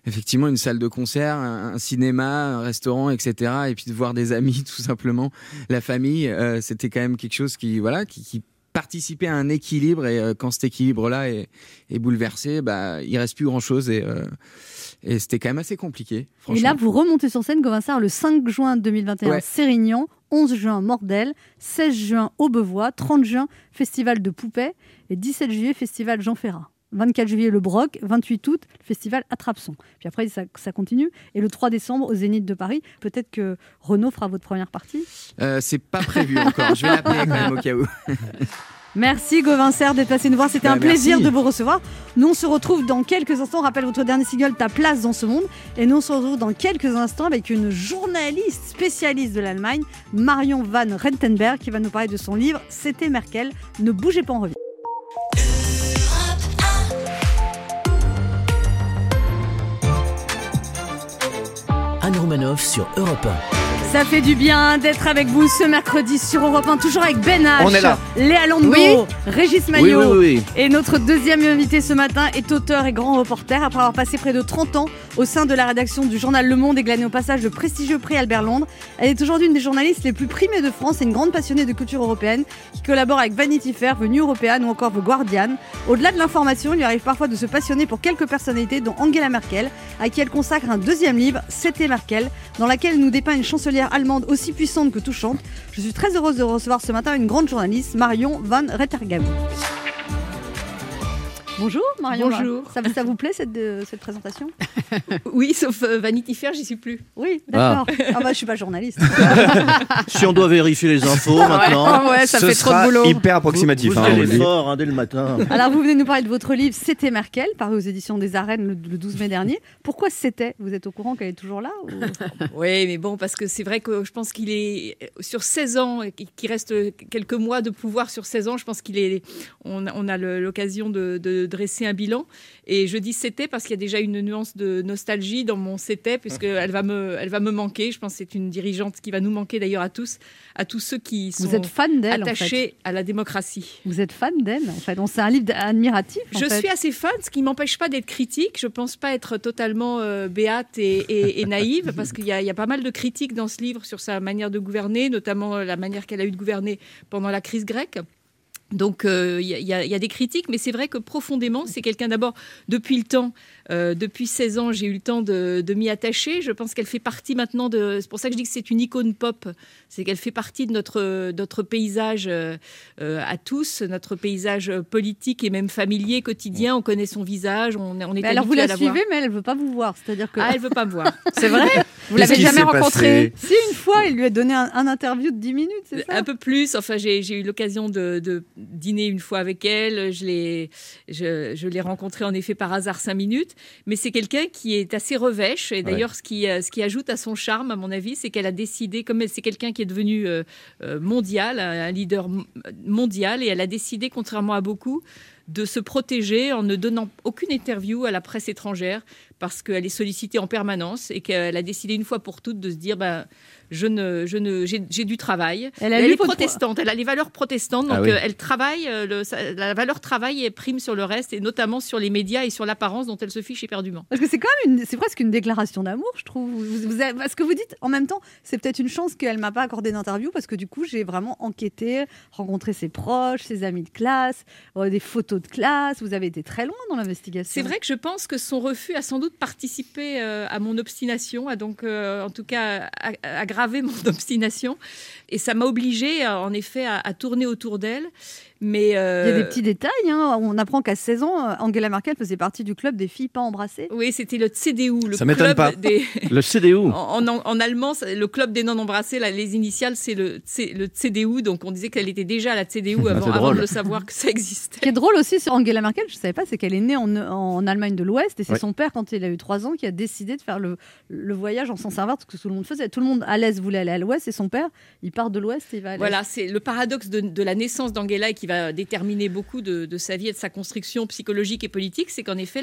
effectivement, une salle de concert, un, un cinéma, un restaurant, etc. Et puis de voir des amis, tout simplement, la famille, euh, c'était quand même quelque chose qui, voilà, qui, qui participait à un équilibre. Et euh, quand cet équilibre-là est, est bouleversé, bah, il reste plus grand-chose. Et, euh, et c'était quand même assez compliqué. Et là, vous remontez sur scène, Gauvin Serre, le 5 juin 2021, Ouais. Sérignan, 11 juin, Mordel, 16 juin, Aubevoie, 30 juin, Festival de Poupée, et 17 juillet, Festival Jean Ferrat. 24 juillet, le Broc, 28 août, le Festival Attrape-Son. Puis après, ça, ça continue. Et le 3 décembre, au Zénith de Paris, peut-être que Renaud fera votre première partie. Euh, c'est pas prévu encore. Je vais l'appeler quand même au cas où. Merci Gauvin Serre d'être passé nous voir, c'était Bah, un plaisir merci. de vous recevoir. Nous on se retrouve dans quelques instants, on rappelle votre dernier single Ta place dans ce monde et nous on se retrouve dans quelques instants avec une journaliste spécialiste de l'Allemagne, Marion Van Rentenberg qui va nous parler de son livre C'était Merkel, ne bougez pas en revue. Romanov sur Europe Ça fait du bien d'être avec vous ce mercredi sur Europe 1, toujours avec Ben H, On est là. Léa Landau, Oui. Régis Maillot. oui, oui. Et notre deuxième invité ce matin est auteur et grand reporter. Après avoir passé près de 30 ans au sein de la rédaction du journal Le Monde et glané au passage le prestigieux prix Albert Londres, elle est aujourd'hui une des journalistes les plus primées de France et une grande passionnée de culture européenne qui collabore avec Vanity Fair, The New European ou encore The Guardian. Au-delà de l'information, il lui arrive parfois de se passionner pour quelques personnalités, dont Angela Merkel, à qui elle consacre un deuxième livre, C'était Merkel, dans laquelle elle nous dépeint une chancelière allemande aussi puissante que touchante. Je suis très heureuse de recevoir ce matin une grande journaliste, Marion Van Rettergem. Bonjour Marion. Bonjour. Ça, ça vous plaît cette, euh, cette présentation Oui, sauf euh, Vanity Fair, j'y suis plus. Oui, d'accord. Ah. bah je suis pas journaliste. Si on doit vérifier les infos maintenant. Ah ouais, ça Ce fait trop de boulot. hyper approximatif. Vous, hein, vous le allez fort hein, dès le matin. Alors vous venez nous parler de votre livre C'était Merkel, paru aux éditions des Arènes le, le 12 mai dernier. Pourquoi c'était? Vous êtes au courant qu'elle est toujours là ou- Oui, mais bon, parce que c'est vrai que je pense qu'il est euh, sur 16 ans, qu'il reste quelques mois de pouvoir sur 16 ans. Je pense qu'il est, on, a- on a le- l'occasion de, de dresser un bilan. Et je dis c'était parce qu'il y a déjà une nuance de nostalgie dans mon c'était, puisqu'elle va me, elle va me manquer. Je pense que c'est une dirigeante qui va nous manquer d'ailleurs à tous, à tous ceux qui sont Vous êtes fan d'elle en fait. attachés à la démocratie. Vous êtes fan d'elle en fait. Donc c'est un livre admiratif. en Je fait. suis assez fan, ce qui m'empêche pas d'être critique. Je pense pas être totalement euh, béate et, et- et naïve, parce qu'il y, a- il y a pas mal de critiques dans ce livre sur sa manière de gouverner, notamment euh, la manière qu'elle a eu de gouverner pendant la crise grecque. Donc euh, il il y a des critiques, mais c'est vrai que profondément, c'est quelqu'un d'abord, depuis le temps, euh, depuis 16 ans, j'ai eu le temps de, de m'y attacher. Je pense qu'elle fait partie maintenant de... C'est pour ça que je dis que c'est une icône pop. C'est qu'elle fait partie de notre, notre paysage euh, euh, à tous, notre paysage politique et même familier, quotidien. On connaît son visage, on, on est Mais alors vous la voir. suivez, mais elle veut pas vous voir. C'est-à-dire que Ah, elle veut pas me voir. C'est vrai Vous l'avez jamais rencontrée si une fois, il lui a donné un, un interview de 10 minutes, c'est ça Un peu plus. Enfin, j'ai eu l'occasion de, de dîner une fois avec elle. Je l'ai, je, je l'ai rencontrée en effet par hasard cinq minutes. Mais c'est quelqu'un qui est assez revêche. Et d'ailleurs, ce, qui, euh, ce qui ajoute à son charme, à mon avis, c'est qu'elle a décidé, comme c'est quelqu'un qui est devenu euh, euh, mondial, un leader mondial, et elle a décidé, contrairement à beaucoup, de se protéger en ne donnant aucune interview à la presse étrangère parce qu'elle est sollicitée en permanence et qu'elle a décidé une fois pour toutes de se dire ben, je ne, je ne, j'ai, j'ai du travail. Elle a elle lu est protestante, elle a les valeurs protestantes, donc Ah oui. euh, elle travaille, euh, le- la valeur travail est prime sur le reste et notamment sur les médias et sur l'apparence dont elle se fiche éperdument. Parce que c'est quand même une, c'est presque une déclaration d'amour, je trouve. Vous, vous avez- ce que vous dites, en même temps, c'est peut-être une chance qu'elle m'a pas accordé d'interview parce que du coup, j'ai vraiment enquêté, rencontré ses proches, ses amis de classe, euh, des photos de classe. Vous avez été très loin dans l'investigation. C'est vrai que je pense que son refus a sans doute participé euh, à mon obstination, a donc euh, en tout cas a- a- aggravé mon obstination. Et ça m'a obligée en effet à tourner autour d'elle. Mais Il y a euh, des petits détails. hein. On apprend qu'à 16 ans, euh, Angela Merkel faisait partie du club des filles pas embrassées. Oui, c'était le CDU, le Ça m'étonne club pas. des. Le CDU. En, en- en allemand, le club des non-embrassés, là, les initiales, c'est le, CDU. Donc on disait qu'elle était déjà à la CDU avant, de le savoir que ça existait. Ce qui est drôle aussi sur Angela Merkel, je ne savais pas, c'est qu'elle est née en, en Allemagne de l'Ouest et c'est Ouais. son père, quand il a eu 3 ans, qui a décidé de faire le, le voyage en ce que tout le monde faisait. Tout le monde à l'Est voulait aller à l'Ouest et son père, il part de l'Ouest et il va à l'Est. Voilà, c'est le paradoxe de, de la naissance d'Angela et qui va déterminer beaucoup de, sa vie et de sa construction psychologique et politique, c'est qu'en effet,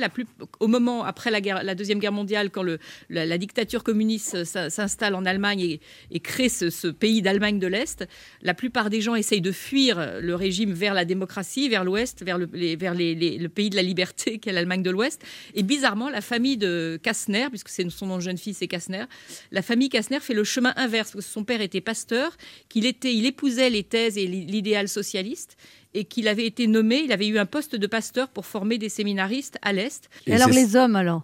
au moment après la, deuxième guerre mondiale, quand la, dictature communiste s'in- s'installe en Allemagne et, crée ce, pays d'Allemagne de l'Est, la plupart des gens essayent de fuir le régime vers la démocratie, vers l'Ouest, vers le, pays de la liberté qu'est l'Allemagne de l'Ouest. Et bizarrement, la famille de Kastner, puisque c'est son nom de jeune fille, c'est Kastner, la famille Kastner fait le chemin inverse, parce que son père était pasteur, qu'il il épousait les thèses et l'idéal socialiste, et qu'il avait été nommé, il avait eu un poste de pasteur pour former des séminaristes à l'Est. Et alors les hommes alors?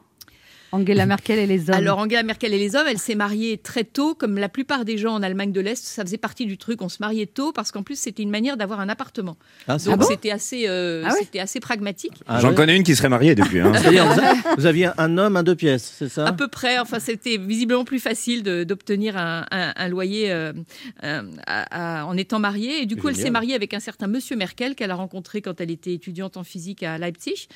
Angela Merkel et les hommes. Alors Angela Merkel et les hommes, elle s'est mariée très tôt, comme la plupart des gens en Allemagne de l'Est, ça faisait partie du truc, on se mariait tôt, parce qu'en plus c'était une manière d'avoir un appartement. Ah, c'est Donc bon c'était assez, euh, Ah ouais c'était assez pragmatique. Ah J'en connais une qui serait mariée depuis. hein. C'est-à-dire, vous, a- vous aviez un homme, un deux pièces, c'est ça? À peu près, enfin c'était visiblement plus facile de- d'obtenir un, un- un loyer euh, euh, à- à- en étant mariée. Et du coup, elle s'est mariée avec un certain monsieur Merkel qu'elle a rencontré quand elle était étudiante en physique à Leipzig.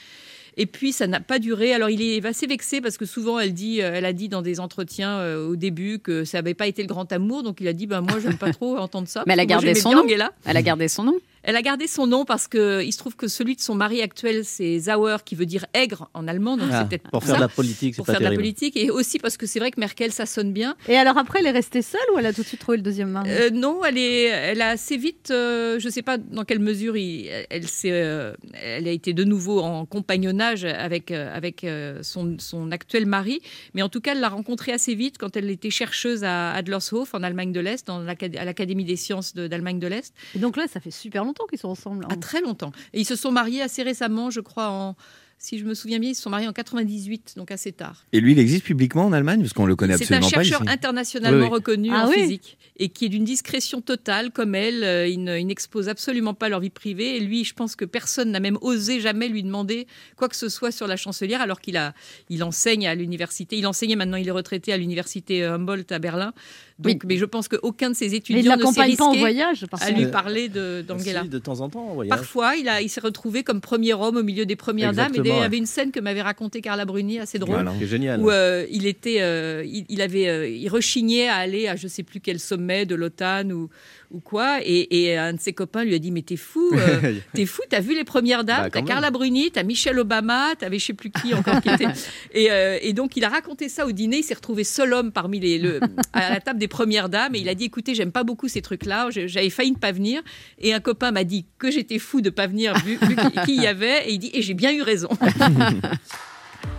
Et puis ça n'a pas duré. Alors il est assez vexé parce que souvent elle dit, euh, elle a dit dans des entretiens euh, au début que ça n'avait pas été le grand amour. Donc il a dit, ben moi j'aime pas trop entendre ça. Mais elle a gardé son bien nom. Elle a gardé son nom. Elle a gardé son nom parce que il se trouve que celui de son mari actuel, c'est Sauer, qui veut dire aigre en allemand. Donc Ah, c'est peut-être pour ça. faire de la politique, c'est Pour pas faire de la politique. Et aussi parce que c'est vrai que Merkel, ça sonne bien. Et alors après, elle est restée seule ou elle a tout de suite trouvé le deuxième mari? Euh, non, elle, est, elle a assez vite, euh, je ne sais pas dans quelle mesure il- elle, s'est, euh, elle a été de nouveau en compagnonnage avec, euh, avec euh, son, son actuel mari, mais en tout cas, elle l'a rencontré assez vite quand elle était chercheuse à Adlershof, en Allemagne de l'Est, dans à l'Académie des sciences de- d'Allemagne de l'Est. Et donc là, ça fait super longtemps qu'ils sont ensemble. hein. À très longtemps. Et ils se sont mariés assez récemment, je crois, en, si je me souviens bien, ils se sont mariés en 98, donc assez tard. Et lui, il existe publiquement en Allemagne Parce qu'on le connaît C'est un absolument pas chercheur ici. internationalement Oui, oui. reconnu Ah en oui physique et qui est d'une discrétion totale comme elle. Euh, Il ne- il n'expose absolument pas leur vie privée. Et lui, je pense que personne n'a même osé jamais lui demander quoi que ce soit sur la chancelière alors qu'il a, il enseigne à l'université. Il enseignait maintenant, il est retraité à l'université euh, Humboldt à Berlin. Donc, mais je pense qu'aucun de ses Mais il étudiants ne s'est l'accompagne pas en voyage. à lui parler de- d'Angela. Si, de temps en temps, en voyage. Parfois, il, a, il s'est retrouvé comme premier homme au milieu des premières dames. Et Exactement, il y avait une scène que m'avait racontée Carla Bruni, assez drôle, Voilà. C'est génial. où euh, il était, euh, il, il avait, euh, il rechignait à aller à je sais plus quel sommet de l'OTAN ou, ou quoi, et, et un de ses copains lui a dit mais t'es fou, euh, t'es fou, t'as vu les premières dames, Bah, t'as. Carla Bruni, t'as Michelle Obama, t'avais je sais plus qui encore qui était, et, euh, et donc il a raconté ça au dîner, il s'est retrouvé seul homme parmi les, le, à la table des premières dames, et il a dit écoutez j'aime pas beaucoup ces trucs-là, j'avais failli ne pas venir, et un copain m'a dit que j'étais fou de pas venir vu, vu qui- y avait, et il dit et j'ai bien eu raison.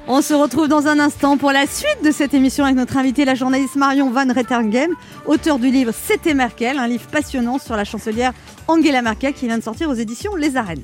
On se retrouve dans un instant pour la suite de cette émission avec notre invitée, la journaliste Marion Van Rettergem, auteur du livre C'était Merkel, un livre passionnant sur la chancelière Angela Merkel qui vient de sortir aux éditions Les Arènes.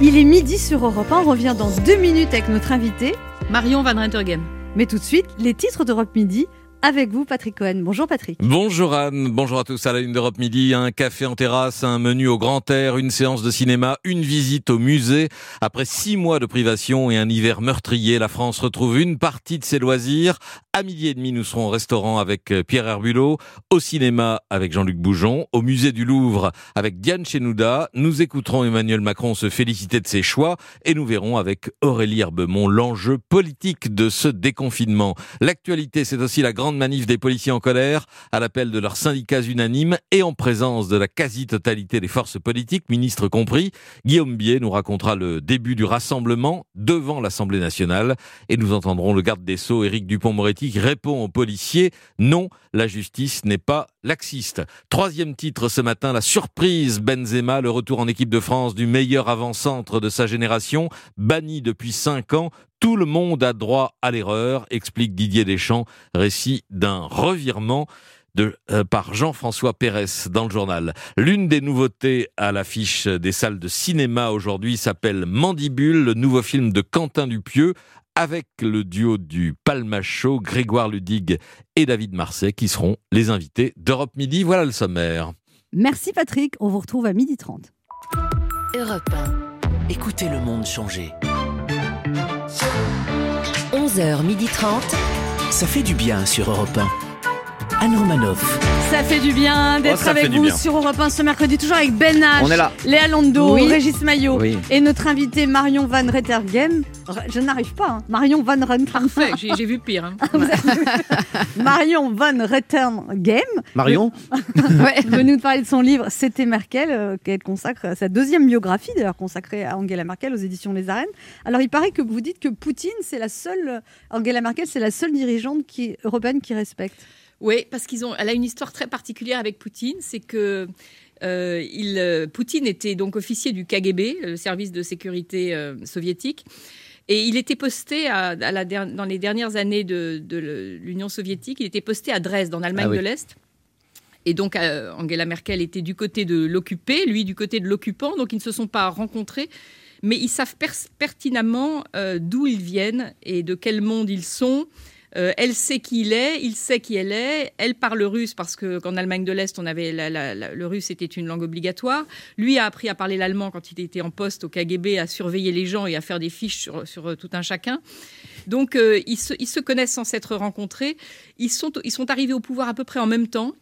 Il est midi sur Europe 1, on revient dans deux minutes avec notre invitée. Marion Van Rentergem. Mais tout de suite, les titres d'Europe Midi avec vous, Patrick Cohen. Bonjour Patrick. Bonjour Anne, bonjour à tous à la une d'Europe Midi, un café en terrasse, un menu au grand air, une séance de cinéma, une visite au musée. Après six mois de privation et un hiver meurtrier, la France retrouve une partie de ses loisirs. À midi et demi, nous serons au restaurant avec euh, Pierre Herbulot, au cinéma avec Jean-Luc Boujon, au musée du Louvre avec Diane Chenouda. Nous écouterons Emmanuel Macron se féliciter de ses choix et nous verrons avec Aurélie Herbemont l'enjeu politique de ce déconfinement. L'actualité, c'est aussi la grande manif des policiers en colère à l'appel de leurs syndicats unanimes et en présence de la quasi-totalité des forces politiques, ministres compris. Guillaume Bier nous racontera le début du rassemblement devant l'Assemblée nationale et nous entendrons le garde des Sceaux, Éric Dupont-Moretti, qui répond aux policiers non, la justice n'est pas laxiste. Troisième titre ce matin, la surprise Benzema, le retour en équipe de France du meilleur avant-centre de sa génération, banni depuis cinq ans. Tout le monde a droit à l'erreur, explique Didier Deschamps, récit d'un revirement de, euh, par Jean-François Pérez dans le journal. L'une des nouveautés à l'affiche des salles de cinéma aujourd'hui s'appelle Mandibule, le nouveau film de Quentin Dupieux avec le duo du Palmacho, Grégoire Ludig et David Marseille qui seront les invités d'Europe Midi. Voilà le sommaire. Merci Patrick, on vous retrouve à 12h30. Europe 1. Écoutez le monde changer. 11h30. Ça fait du bien sur Europe 1. Anne Romanoff. Ça fait du bien d'être Oh, fait avec vous bien. sur Europe 1 ce mercredi, toujours avec Ben H, On est là. Léa Lando, Oui. Régis Maillot Oui. et notre invité Marion Van Rettergem. Je n'arrive pas, hein. Marion Van Rettergem. Parfait, j'ai j'ai vu pire. hein. Marion Van Rettergem Marion ouais, veut nous parler de son livre C'était Merkel, euh, qu'elle consacre à sa deuxième biographie, d'ailleurs consacrée à Angela Merkel aux éditions Les Arènes. Alors il paraît que vous dites que Poutine, c'est la seule, Angela Merkel, c'est la seule dirigeante qui, européenne qui respecte. Oui, parce qu'ils ont. Elle a une histoire très particulière avec Poutine, c'est que. euh, il, euh, Poutine était donc officier du KGB, le service de sécurité euh, soviétique, et il était posté à, à la der- dans les dernières années de, l'Union soviétique, il était posté à Dresde, en Allemagne Ah oui. de l'Est. Et donc Angela Merkel était du côté de l'occupé, lui du côté de l'occupant, donc ils ne se sont pas rencontrés, mais ils savent pertinemment euh, d'où ils viennent et de quel monde ils sont. Euh, elle sait qui il est, il sait qui elle est. Elle parle russe parce que qu'en Allemagne de l'Est, on avait le russe était une langue obligatoire. Lui a appris à parler l'allemand quand il était en poste au KGB, à surveiller les gens et à faire des fiches sur, euh, tout un chacun. Donc euh, ils, se, connaissent sans s'être rencontrés. Ils sont arrivés au pouvoir à peu près en même temps.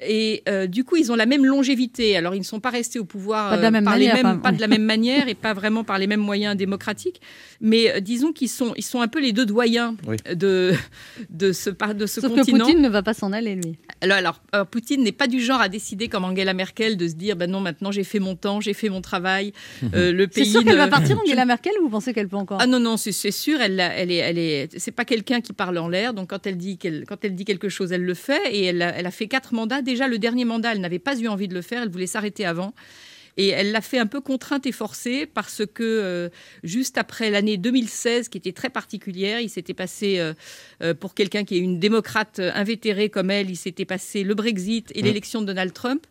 Et euh, du coup, ils ont la même longévité. Alors, ils ne sont pas restés au pouvoir Pas de la euh, même par les manière, mêmes- enfin, pas oui. de la même manière et pas vraiment par les mêmes moyens démocratiques. Mais euh, disons qu'ils sont, ils sont un peu les deux doyens Oui. de, de ce, par- de ce Sauf continent. que Poutine ne va pas s'en aller, lui. Alors, alors, Poutine n'est pas du genre à décider comme Angela Merkel de se dire ben non maintenant j'ai fait mon temps, j'ai fait mon travail, euh, le C'est pays. sûr qu'elle ne- va partir, Angela Merkel, ou vous pensez qu'elle peut encore? Ah non non c'est c'est sûr elle elle est elle est c'est pas quelqu'un qui parle en l'air donc quand elle dit qu'elle quand elle dit quelque chose elle le fait et elle elle a fait quatre mandats déjà le dernier mandat elle n'avait pas eu envie de le faire elle voulait s'arrêter avant et elle l'a fait un peu contrainte et forcée parce que euh, juste après l'année 2016 qui était très particulière, il s'était passé euh, euh, pour quelqu'un qui est une démocrate invétérée comme elle, il s'était passé le Brexit et Mm. l'élection de Donald Trump.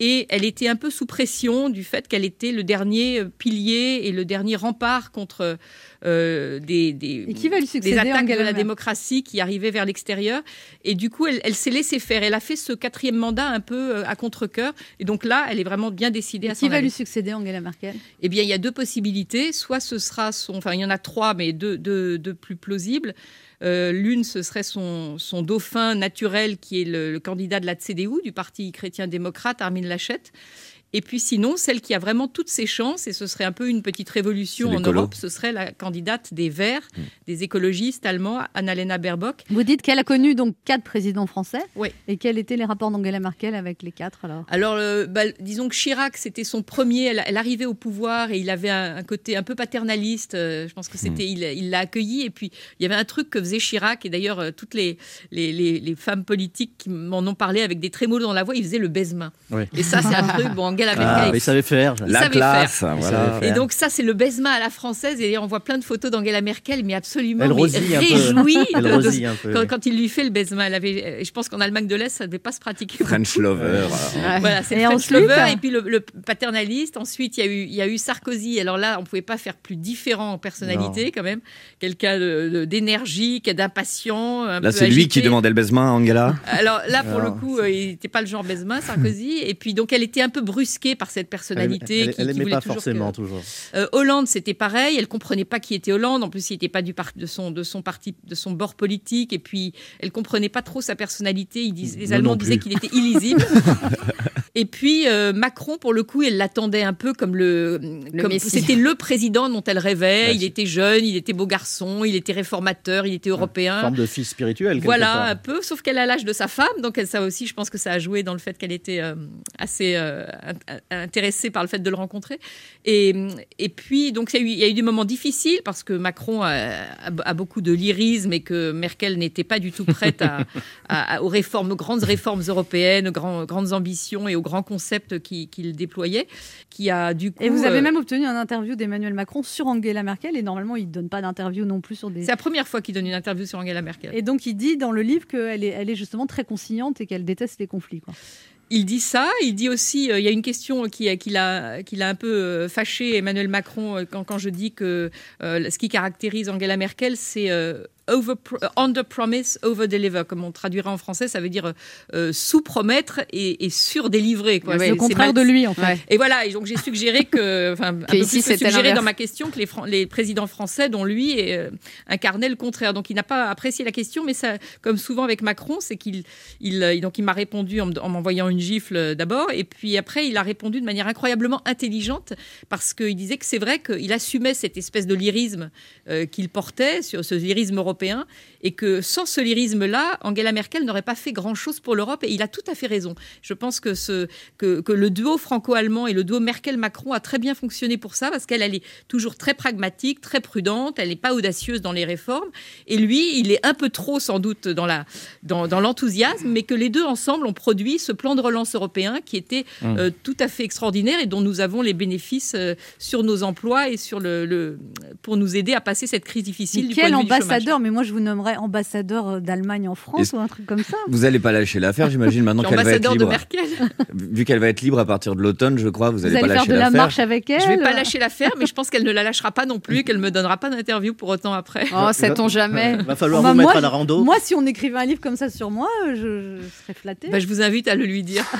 Et elle était un peu sous pression du fait qu'elle était le dernier euh, pilier et le dernier rempart contre euh, des, des, Et qui attaques de la démocratie qui arrivaient vers l'extérieur. Et du coup, elle, elle s'est laissée faire. Elle a fait ce quatrième mandat un peu euh, à contre-cœur. Et donc là, elle est vraiment bien décidée à Qui va aller. lui succéder, Angela Merkel? Eh bien, il y a deux possibilités. Soit ce sera son. Enfin, il y en a trois, mais deux, deux, deux plus plausibles. Euh, L'une, ce serait son, dauphin naturel, qui est le, le candidat de la CDU, du Parti chrétien-démocrate, Armin Lachette. Et puis sinon, celle qui a vraiment toutes ses chances, et ce serait un peu une petite révolution en. Europe, ce serait la candidate des Verts, des écologistes allemands, Annalena Baerbock. Vous dites qu'elle a connu donc quatre présidents français. Oui. Et quels étaient les rapports d'Angela Merkel avec les quatre alors? Alors, euh, bah, disons que Chirac, c'était son premier. Elle, elle arrivait au pouvoir et il avait un, un côté un peu paternaliste. euh, je pense que c'était, il il l'a accueilli. Et puis, il y avait un truc que faisait Chirac. Et d'ailleurs, euh, toutes les, les, les- les femmes politiques qui m'en ont parlé avec des trémolos dans la voix, ils faisaient le baise-main. Oui. Et ça, c'est un truc. Bon, Angela Merkel. Ah, mais savait faire. Il La savait classe, faire. voilà. Et donc ça, c'est le baise-main à la française. Et on voit plein de photos d'Angela Merkel, mais absolument Elle mais rosille un peu. réjouie Elle de- de- rosille un peu, quand, oui. quand il lui fait le baise-main. Elle avait, et je pense qu'en Allemagne de l'Est, ça ne devait pas se pratiquer. French lover. alors. Voilà, c'est French ensuite lover et puis le, le paternaliste. Ensuite, il y, a eu, il y a eu Sarkozy. Alors là, on ne pouvait pas faire plus différent en personnalité, quand même. Quelqu'un d'énergique, d'impatient. Là, c'est lui qui demandait le baisement à Angela. Alors là, pour le coup, euh, il n'était pas le genre baise-main, Sarkozy. Et puis, donc, elle était un peu par cette personnalité. Elle, elle, qui, elle qui aimait voulait pas forcément que- toujours. euh, Hollande, c'était pareil. Elle comprenait pas qui était Hollande. En plus, il n'était pas du par- de son de son parti, de son bord politique. Et puis, elle comprenait pas trop sa personnalité. Ils les Allemands disaient qu'il était illisible. et puis euh, Macron, pour le coup, elle l'attendait un peu comme le, c'était le président dont elle rêvait. Il était jeune, il était beau garçon, il était réformateur, il était européen. Forme de fils spirituel. quelque Voilà, part. un peu, sauf qu'elle a l'âge de sa femme, donc elle, ça aussi, je pense que ça a joué dans le fait qu'elle était euh, assez euh, in- intéressée par le fait de le rencontrer. Et, et puis, donc, il y, a eu, il y a eu des moments difficiles parce que Macron a, a- a beaucoup de lyrisme et que Merkel n'était pas du tout prête à, à- à- aux réformes, aux grandes réformes européennes, aux grands- grandes ambitions et aux grands concepts qui- qu'il déployait, qui a du coup. Et vous avez euh, même obtenu un interview d'Emmanuel Macron sur Angela Merkel. Et normalement, il ne donne pas d'interview non plus sur des. C'est la première fois qu'il donne une interview sur Angela Merkel. Et donc, il dit dans le livre qu'elle est, elle est justement très conciliante et qu'elle déteste les conflits. Quoi. Il dit ça, il dit aussi, euh, il y a une question qui, qui l'a qui l'a un peu euh, fâché Emmanuel Macron euh, quand, quand je dis que euh, ce qui caractérise Angela Merkel, c'est euh, over, under promise, over deliver, comme on traduirait en français, ça veut dire euh, sous promettre et, et sur délivrer. Quoi. Ouais, C'est- le contraire de lui, en fait. Ouais. Et voilà, et donc j'ai suggéré que, enfin, un peu ici, plus suggéré dans ma question que les, Fran- les présidents français, dont lui, euh, incarnaient le contraire. Donc il n'a pas apprécié la question, mais ça, comme souvent avec Macron, c'est qu'il, il, euh, donc il m'a répondu en, me- en m'envoyant une gifle euh, d'abord, et puis après il a répondu de manière incroyablement intelligente parce qu'il disait que c'est vrai qu'il assumait cette espèce de lyrisme euh, qu'il portait sur ce lyrisme européen européen et que sans ce lyrisme-là, Angela Merkel n'aurait pas fait grand-chose pour l'Europe et il a tout à fait raison. Je pense que, ce, que, que le duo franco-allemand et le duo Merkel-Macron a très bien fonctionné pour ça parce qu'elle elle est toujours très pragmatique, très prudente, elle n'est pas audacieuse dans les réformes et lui, il est un peu trop sans doute dans la dans, dans l'enthousiasme, mais que les deux ensemble ont produit ce plan de relance européen qui était Mmh. euh, tout à fait extraordinaire et dont nous avons les bénéfices euh, sur nos emplois et sur le, le- pour nous aider à passer cette crise difficile. Mais du quel point de vue du chômage. ambassadeur Mais moi, je vous ambassadeur euh, d'Allemagne en France ou un truc comme ça. Vous allez pas lâcher l'affaire, j'imagine, maintenant qu'elle va être L'ambassadeur de libre. Merkel. Vu qu'elle va être libre à partir de l'automne, je crois, vous Vous allez allez pas faire lâcher de la marche avec elle Je vais pas lâcher l'affaire, mais je pense qu'elle ne la lâchera pas non plus et qu'elle me donnera pas d'interview pour autant après. Oh, sait-on jamais Va falloir Bah, vous mettre moi, à la rando. Moi, si on écrivait un livre comme ça sur moi, euh, je, je serais flattée. Bah, je vous invite à le lui dire.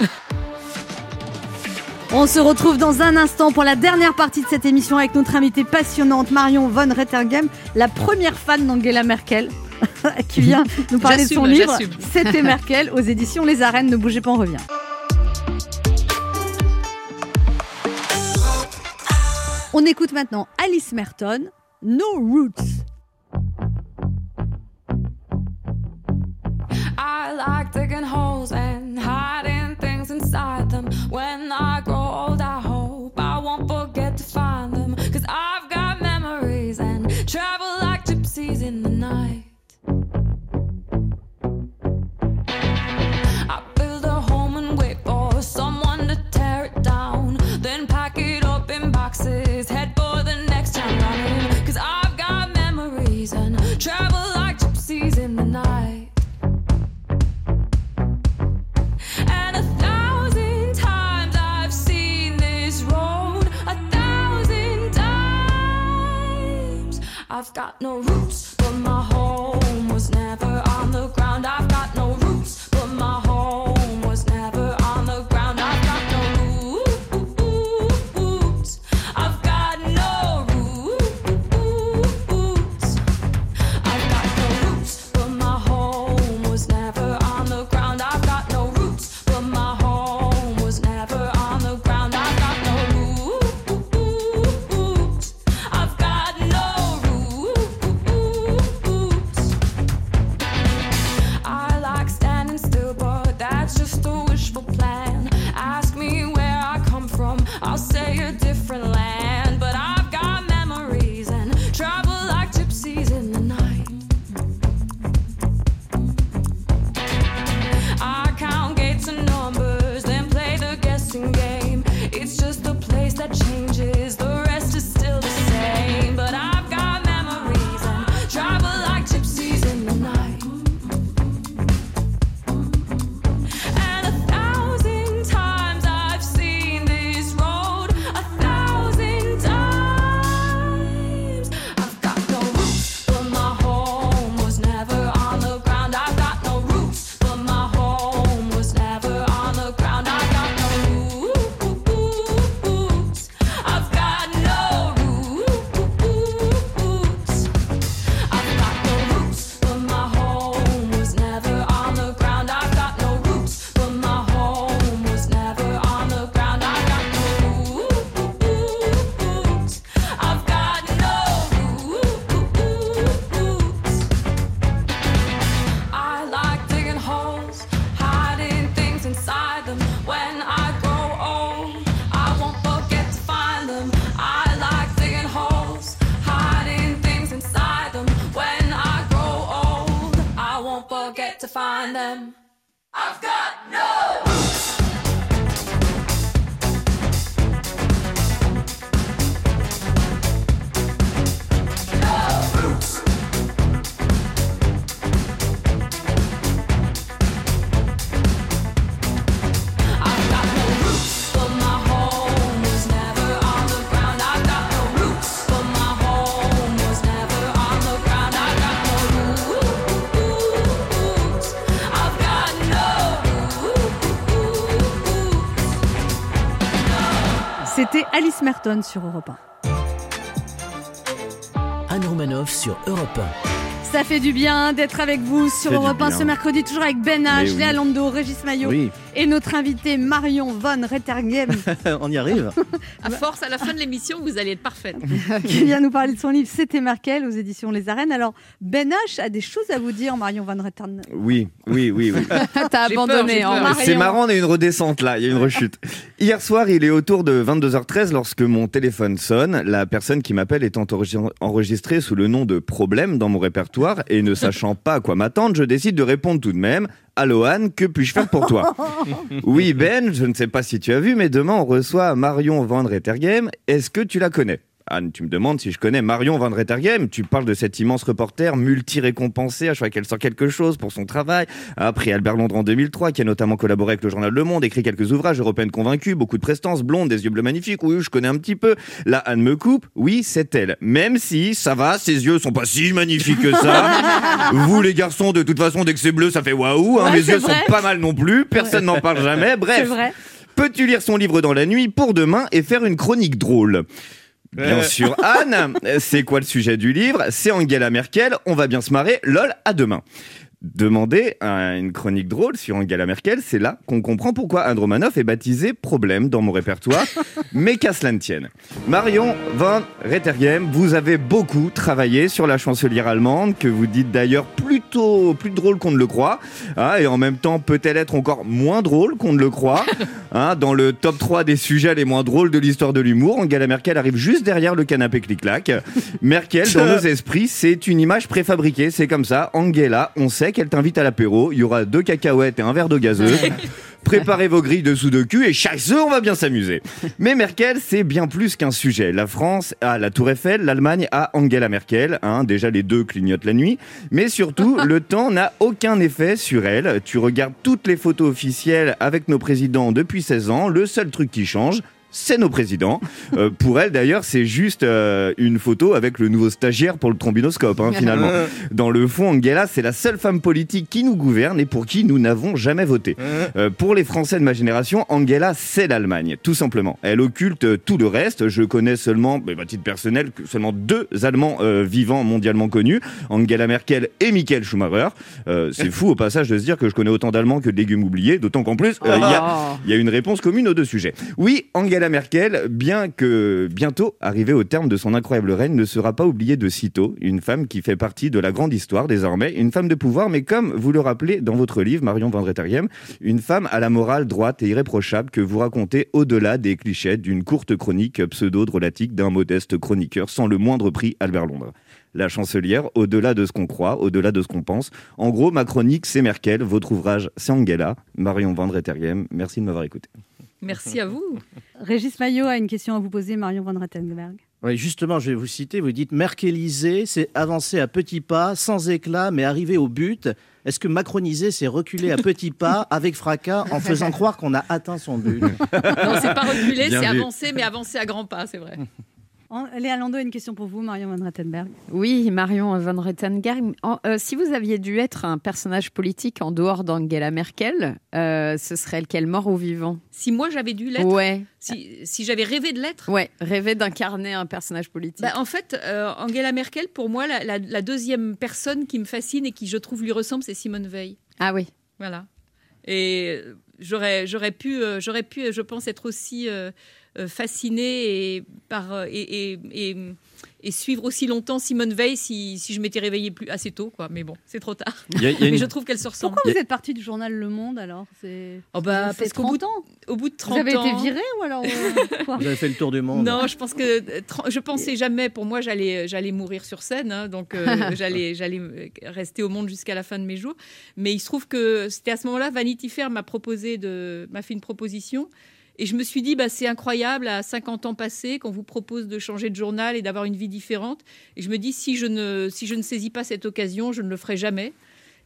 On se retrouve dans un instant pour la dernière partie de cette émission avec notre invitée passionnante Marion von Rettergem, la première fan d'Angela Merkel. qui vient nous parler de son livre. C'était Merkel aux éditions Les Arènes. Ne bougez pas, on revient. On écoute maintenant Alice Merton, No Roots. I like digging holes and hiding things inside them. When I no roots, Merton sur Europe 1. Anne Romanoff sur Europe Ça fait du bien d'être avec vous sur Europe 1 bien. ce mercredi, toujours avec Ben H, oui. Léa Lando, Régis Maillot Oui. et notre invité Marion Von Rettergem On y arrive. À force, à la fin de l'émission, vous allez être parfaite. qui vient nous parler de son livre C'était Merkel aux éditions Les Arènes. Alors, Ben H a des choses à vous dire, Marion Von Rettergem. Oui, oui, oui, oui. T'as abandonné. Marion. C'est marrant, on a une redescente là, il y a une rechute. Hier soir, il est autour de 22h13 lorsque mon téléphone sonne. La personne qui m'appelle étant enregistrée sous le nom de Problème dans mon répertoire et ne sachant pas à quoi m'attendre, je décide de répondre tout de même. Allô Anne, que puis-je faire pour toi Oui Ben, je ne sais pas si tu as vu, mais demain on reçoit Marion Van Rettergem. Est-ce que tu la connais? Anne, tu me demandes si je connais Marion Van Rettergem. Tu parles de cette immense reporter multi-récompensée. À chaque fois qu'elle sort quelque chose pour son travail. A pris Albert Londres en 2003, qui a notamment collaboré avec le journal Le Monde, écrit quelques ouvrages européennes convaincus, beaucoup de prestance, blonde, des yeux bleus magnifiques. Oui, je connais un petit peu. Là, Anne me coupe. Oui, c'est elle. Même si, ça va, ses yeux sont pas si magnifiques que ça. Vous, les garçons, de toute façon, dès que c'est bleu, ça fait waouh. Hein, Ouais, Mes yeux vrai. sont pas mal non plus. Personne n'en parle jamais. C'est Bref. vrai. Peux-tu lire son livre dans la nuit pour demain et faire une chronique drôle? Bien Euh. sûr, Anne. C'est quoi le sujet du livre? C'est Angela Merkel. On va bien se marrer. Lol, à demain. Demander à une chronique drôle sur Angela Merkel, c'est là qu'on comprend pourquoi Anne Romanoff est baptisé problème dans mon répertoire, mais qu'à cela ne tienne. Marion Van Rettergem, vous avez beaucoup travaillé sur la chancelière allemande, que vous dites d'ailleurs plutôt plus drôle qu'on ne le croit, hein, et en même temps peut-elle être encore moins drôle qu'on ne le croit. hein. dans le top 3 des sujets les moins drôles de l'histoire de l'humour, Angela Merkel arrive juste derrière le canapé clic-clac. Merkel, dans nos esprits, c'est une image préfabriquée, c'est comme ça. Angela, on sait qu'elle t'invite à l'apéro, il y aura deux cacahuètes et un verre d'eau gazeuse. Préparez vos grilles de sudoku et chaque on va bien s'amuser. Mais Merkel, c'est bien plus qu'un sujet. La France a la Tour Eiffel, l'Allemagne a Angela Merkel. hein. déjà, les deux clignotent la nuit. Mais surtout, le temps n'a aucun effet sur elle. Tu regardes toutes les photos officielles avec nos présidents depuis 16 ans. Le seul truc qui change, c'est nos présidents. Euh, pour elle, d'ailleurs, c'est juste euh, une photo avec le nouveau stagiaire pour le trombinoscope, hein, finalement. Dans le fond, Angela, c'est la seule femme politique qui nous gouverne et pour qui nous n'avons jamais voté. Euh, pour les Français de ma génération, Angela, c'est l'Allemagne, tout simplement. Elle occulte tout le reste. Je connais seulement, à titre personnel, seulement deux Allemands vivants mondialement connus, Angela Merkel et Michael Schumacher. C'est fou au passage de se dire que je connais autant d'Allemands que de légumes oubliés, d'autant qu'en plus, il y a- il y a une réponse commune aux deux sujets. Oui, Angela Merkel, bien que bientôt arrivée au terme de son incroyable règne, ne sera pas oubliée de sitôt. Une femme qui fait partie de la grande histoire désormais, une femme de pouvoir, mais comme vous le rappelez dans votre livre, Marion Van Rettergem, une femme à la morale droite et irréprochable que vous racontez au-delà des clichés d'une courte chronique pseudo-drôlatique d'un modeste chroniqueur sans le moindre prix, Albert Londres. La chancelière, au-delà de ce qu'on croit, au-delà de ce qu'on pense. En gros, ma chronique, c'est Merkel, votre ouvrage, c'est Angela. Marion Van Rettergem, merci de m'avoir écouté. Merci à vous. Régis Maillot a une question à vous poser, Marion Van Rettenberg. Oui, justement, je vais vous citer. Vous dites Merkeliser, c'est avancer à petits pas, sans éclat, mais arriver au but. Est-ce que macroniser, c'est reculer à petits pas, avec fracas, en faisant croire qu'on a atteint son but? Non, c'est pas reculer, c'est avancer, mais avancer à grands pas, c'est vrai. En- Léa Lando a une question pour vous, Marion Van Rettenberg. Oui, Marion Van Rettenberg. En- euh, si vous aviez dû être un personnage politique en dehors d'Angela Merkel, euh, ce serait lequel, mort ou vivant? Si moi j'avais dû l'être, Ouais. si, si j'avais rêvé de l'être, Ouais, rêver d'incarner un personnage politique. Bah, en fait, euh, Angela Merkel, pour moi, la, la- la deuxième personne qui me fascine et qui, je trouve, lui ressemble, c'est Simone Veil. Ah oui. Voilà. Et j'aurais, j'aurais pu, euh, j'aurais pu, euh, je pense, être aussi euh, euh, fascinée et, par, euh, et, et- et- et suivre aussi longtemps Simone Veil si, si je m'étais réveillée plus assez tôt, quoi. Mais bon, c'est trop tard. Il y a- il y a Mais une- je trouve qu'elle se ressemble. Pourquoi vous êtes parti du journal Le Monde alors? C'est Oh bah, parce qu'au bout, 30 ans. au bout de 30 Vous avez ans... été viré ou alors euh, quoi? Vous avez fait le tour du monde. Non, je pense que je pensais jamais. Pour moi, j'allais j'allais mourir sur scène, hein, donc euh, j'allais j'allais rester au monde jusqu'à la fin de mes jours. Mais il se trouve que c'était à ce moment-là, Vanity Fair m'a proposé de m'a fait une proposition. Et je me suis dit, bah, c'est incroyable, à 50 ans passés, qu'on vous propose de changer de journal et d'avoir une vie différente. Et je me dis, si je ne, si je ne saisis pas cette occasion, je ne le ferai jamais.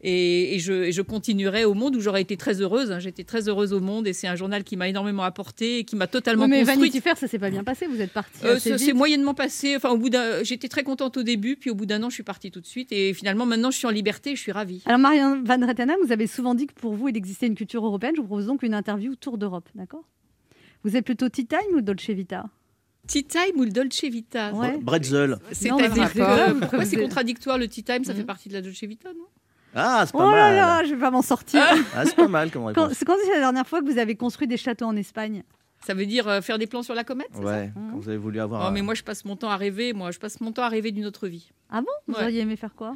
Et, et je, et je continuerai au monde où j'aurais été très heureuse. hein. J'étais très heureuse au monde et c'est un journal qui m'a énormément apporté et qui m'a totalement Oui, mais construite. Vanity Fair, ça s'est pas bien passé. Vous êtes parti. Euh, ça s'est moyennement passé. Enfin, au bout d'un, j'étais très contente au début, puis au bout d'un an, je suis partie tout de suite. Et finalement, maintenant, je suis en liberté, et je suis ravie. Alors Marion Van Rettenberg, vous avez souvent dit que pour vous, il existait une culture européenne. Je vous propose donc une interview tour d'Europe, d'accord? Vous êtes plutôt Tea Time ou Dolce Vita Tea time ou le Dolce Vita Ouais. Bretzel. C'est-à-dire pourquoi c'est contradictoire le tea time Ça fait partie de la Dolce Vita, non? Ah, c'est pas Oh mal. là, je vais pas m'en sortir. Ah, c'est pas mal comme Quand- réponse. C'est quand c'est la dernière fois que vous avez construit des châteaux en Espagne? Ça veut dire euh, faire des plans sur la comète Ouais, quand vous avez voulu avoir. Oh, un- mais moi, je passe mon temps à rêver. Moi, je passe mon temps à rêver d'une autre vie. Ah bon? Vous Ouais. auriez aimé faire quoi?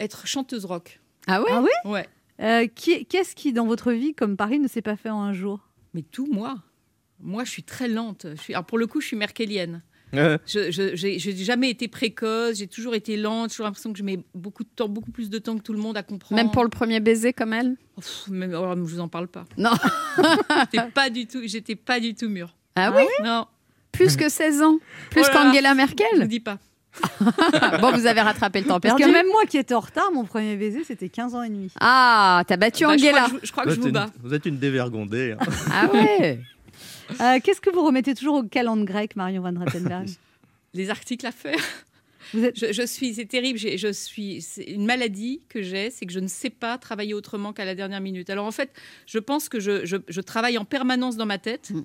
Être chanteuse rock. Ah ouais? Ah oui Ouais. Euh, Qu'est-ce qui, dans votre vie, comme Paris, ne s'est pas fait en un jour? Mais tout, moi. Moi, je suis très lente. Je suis... Alors, pour le coup, je suis merkelienne. Euh, Je j'ai jamais été précoce, j'ai toujours été lente, j'ai toujours l'impression que je mets beaucoup de temps, beaucoup plus de temps que tout le monde à comprendre. Même pour le premier baiser comme elle? Oh, pff, même, alors, je vous en parle pas. Non. J'étais pas du tout, j'étais pas du tout mûre. Ah oui? Non, Plus que 16 ans? Plus Oh qu'Angela je vous Merkel dis pas. Bon, vous avez rattrapé le temps Parce perdu. que même moi qui étais en retard, mon premier baiser, c'était 15 ans et demi. Ah, t'as battu Bah, je crois Angela que je, je crois que je vous une, bats. vous êtes une dévergondée. hein. Ah ouais Euh, Qu'est-ce que vous remettez toujours au calendrier grec, Marion Van Rettenberg Les articles à faire. Vous êtes- Je, je suis, c'est terrible. Je suis, c'est une maladie que j'ai, c'est que je ne sais pas travailler autrement qu'à la dernière minute. Alors en fait, je pense que je, je- je travaille en permanence dans ma tête. Mm.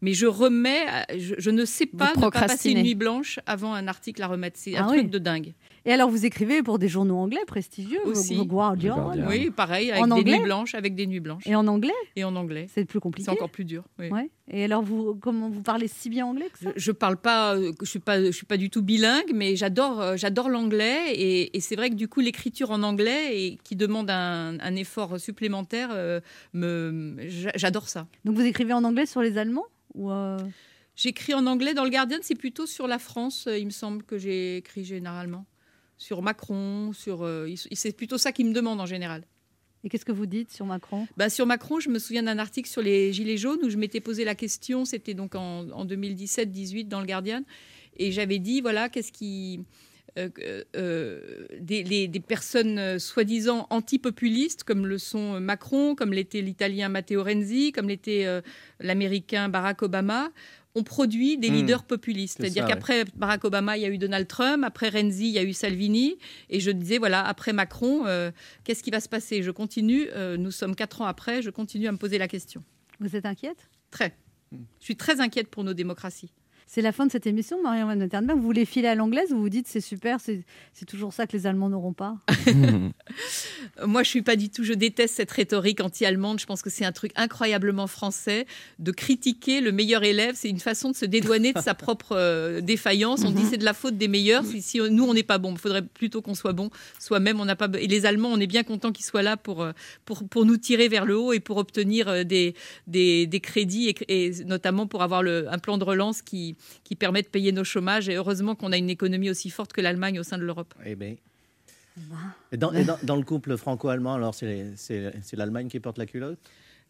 Mais je remets, je, je ne sais pas ne pas passer une nuit blanche avant un article à remettre. C'est un Ah truc oui. de dingue. Et alors, vous écrivez pour des journaux anglais prestigieux, Aussi. The Guardian. Oui, pareil, avec En des anglais nuits blanches, avec des nuits blanches. Et en anglais Et en anglais. C'est plus compliqué. C'est encore plus dur. oui. Ouais. Et alors, vous, comment vous parlez si bien anglais que ça? Je, je parle pas, euh, je suis pas, je suis pas du tout bilingue, mais j'adore, euh, j'adore l'anglais et, et c'est vrai que du coup l'écriture en anglais et qui demande un, un effort supplémentaire, euh, me, j'adore ça. Donc, vous écrivez en anglais sur les Allemands ou euh, J'écris en anglais dans le Guardian, c'est plutôt sur la France, il me semble que j'ai écrit généralement, sur Macron, sur, euh, c'est plutôt ça qu'ils me demandent en général. Et qu'est-ce que vous dites sur Macron? Bah, sur Macron, je me souviens d'un article sur les Gilets jaunes où je m'étais posé la question, c'était donc en, en 2017-18 dans le Guardian, et j'avais dit, voilà, qu'est-ce qui... euh, euh, des, les- des personnes soi-disant antipopulistes, comme le sont Macron, comme l'était l'italien Matteo Renzi, comme l'était l'américain Barack Obama, ont produit des Hmm. leaders populistes. C'est C'est-à-dire qu'après Barack Obama, il y a eu Donald Trump, après Renzi, il y a eu Salvini, et je disais, voilà, après Macron, euh, qu'est-ce qui va se passer? Je continue, euh, nous sommes quatre ans après, je continue à me poser la question. Vous êtes inquiète? Très. Je suis très inquiète pour nos démocraties. C'est la fin de cette émission, Marion Van Wettenberg. Vous voulez filer à l'anglaise ou vous dites c'est super, c'est toujours ça que les Allemands n'auront pas Moi, je suis pas du tout. Je déteste cette rhétorique anti-allemande. Je pense que c'est un truc incroyablement français de critiquer le meilleur élève. C'est une façon de se dédouaner de sa propre euh, défaillance. On dit c'est de la faute des meilleurs. Si, si, nous on n'est pas bon, il faudrait plutôt qu'on soit bon. Soi-même, on n'a pas. Et les Allemands, on est bien content qu'ils soient là pour, euh, pour pour nous tirer vers le haut et pour obtenir euh, des des, des crédits et, et notamment pour avoir le, un plan de relance qui qui permet de payer nos chômages. Et heureusement qu'on a une économie aussi forte que l'Allemagne au sein de l'Europe. Eh ben. Et dans, et dans- dans le couple franco-allemand, alors c'est l'Allemagne qui porte la culotte?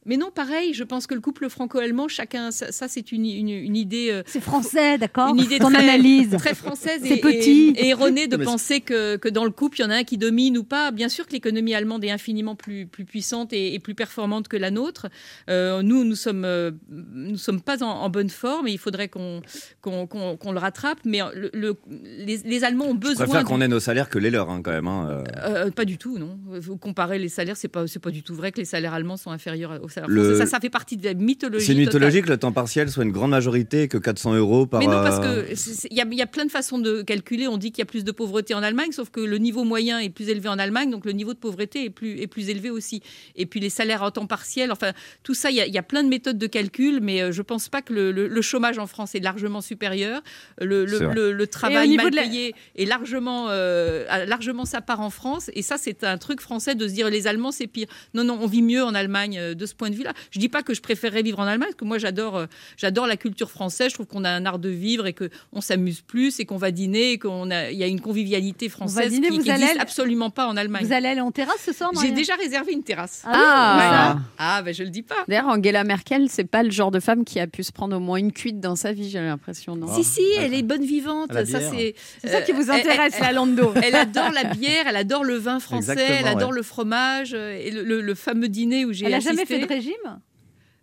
Mais non, pareil, je pense que le couple franco-allemand, chacun, ça, ça, c'est une, une, une idée. euh, C'est français, d'accord Une idée Ton très, analyse. très française C'est et, petit. et- et erronée de penser que, que dans le couple, il y en a un qui domine ou pas. Bien sûr que l'économie allemande est infiniment plus, plus puissante et, et plus performante que la nôtre. Euh, nous, nous sommes, euh, nous sommes pas en, en bonne forme et il faudrait qu'on qu'on qu'on- qu'on le rattrape. Mais le, le- les, les Allemands ont Je besoin. préfère du- qu'on ait nos salaires que les leurs, hein, quand même. hein, euh. euh, pas du tout, non. Vous comparez les salaires, c'est pas, c'est pas du tout vrai que les salaires allemands sont inférieurs aux salaires Le- français. Ça, ça fait partie de la mythologie. C'est totale. mythologique que le temps partiel soit une grande majorité et que 400 euros par. Mais non, parce euh, que c'est- c'est- il y, y a plein de façons de calculer. On dit qu'il y a plus de pauvreté en Allemagne, sauf que le niveau moyen est plus élevé en Allemagne, donc le niveau de pauvreté est plus, est plus élevé aussi. Et puis les salaires en temps partiel, enfin tout ça, il y a, il y a plein de méthodes de calcul, mais euh, je pense pas que le, le- le chômage en France est largement supérieur. Le, le- travail niveau mal de la- payé est largement, euh, a largement sa part en France. Et ça, c'est un truc français de se dire les Allemands, c'est pire. Non, non, on vit mieux en Allemagne de ce point de vue-là. Je dis pas que je préférerais vivre en Allemagne, parce que moi, j'adore, euh, j'adore la culture française. Je trouve qu'on a un art de vivre et que on s'amuse plus et qu'on va dîner et qu'on a, il y a une convivialité française dîner, qui, vous qui allez existe aller- absolument pas en Allemagne. Vous allez aller en terrasse ce soir J'ai déjà réservé une terrasse. Ah Ah. Ouais. Ah, ben je le dis pas. D'ailleurs, Angela Merkel, c'est pas le genre de femme qui a pu se prendre au moins une cuite dans sa vie, j'ai l'impression. non? Si, si, elle est bonne vivante. Ça, c'est ça qui vous elle- intéresse, elle- la Lando. Elle adore la bière, elle adore le vin français, Exactement, elle adore ouais. le fromage euh, et le, le- le fameux dîner où j'ai Elle a assisté. jamais fait de régime?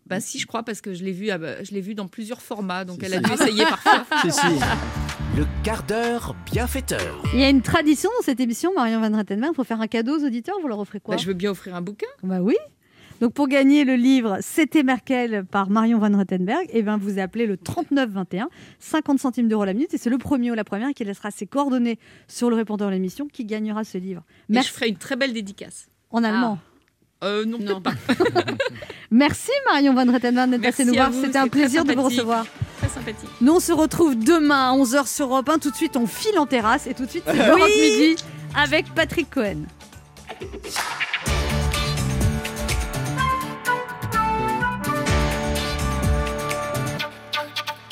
Bah si, je crois parce que je l'ai vu, ah bah, je l'ai vu dans plusieurs formats, donc elle a dû essayer parfois. Le quart d'heure bienfaiteur. Il y a une tradition dans cette émission, Marion Van Rettenberg. Il faut faire un cadeau aux auditeurs. Vous leur offrez quoi? Bah, je veux bien offrir un bouquin. Bah oui. Donc pour gagner le livre C'était Merkel par Marion Van Rettenberg, eh ben vous appelez le 3921, 50 centimes d'euros la minute, et c'est le premier ou la première qui laissera ses coordonnées sur le répondeur de l'émission qui gagnera ce livre. Mais je ferai une très belle dédicace. En allemand. Euh, non, peut-être pas. Merci Marion Van Rettenberg d'être passée nous voir. C'était un plaisir de vous recevoir. Très sympathique. Nous on se retrouve demain à 11h sur Europe 1. Tout de suite on file en terrasse et tout de suite c'est Europe Oui. Midi avec Patrick Cohen.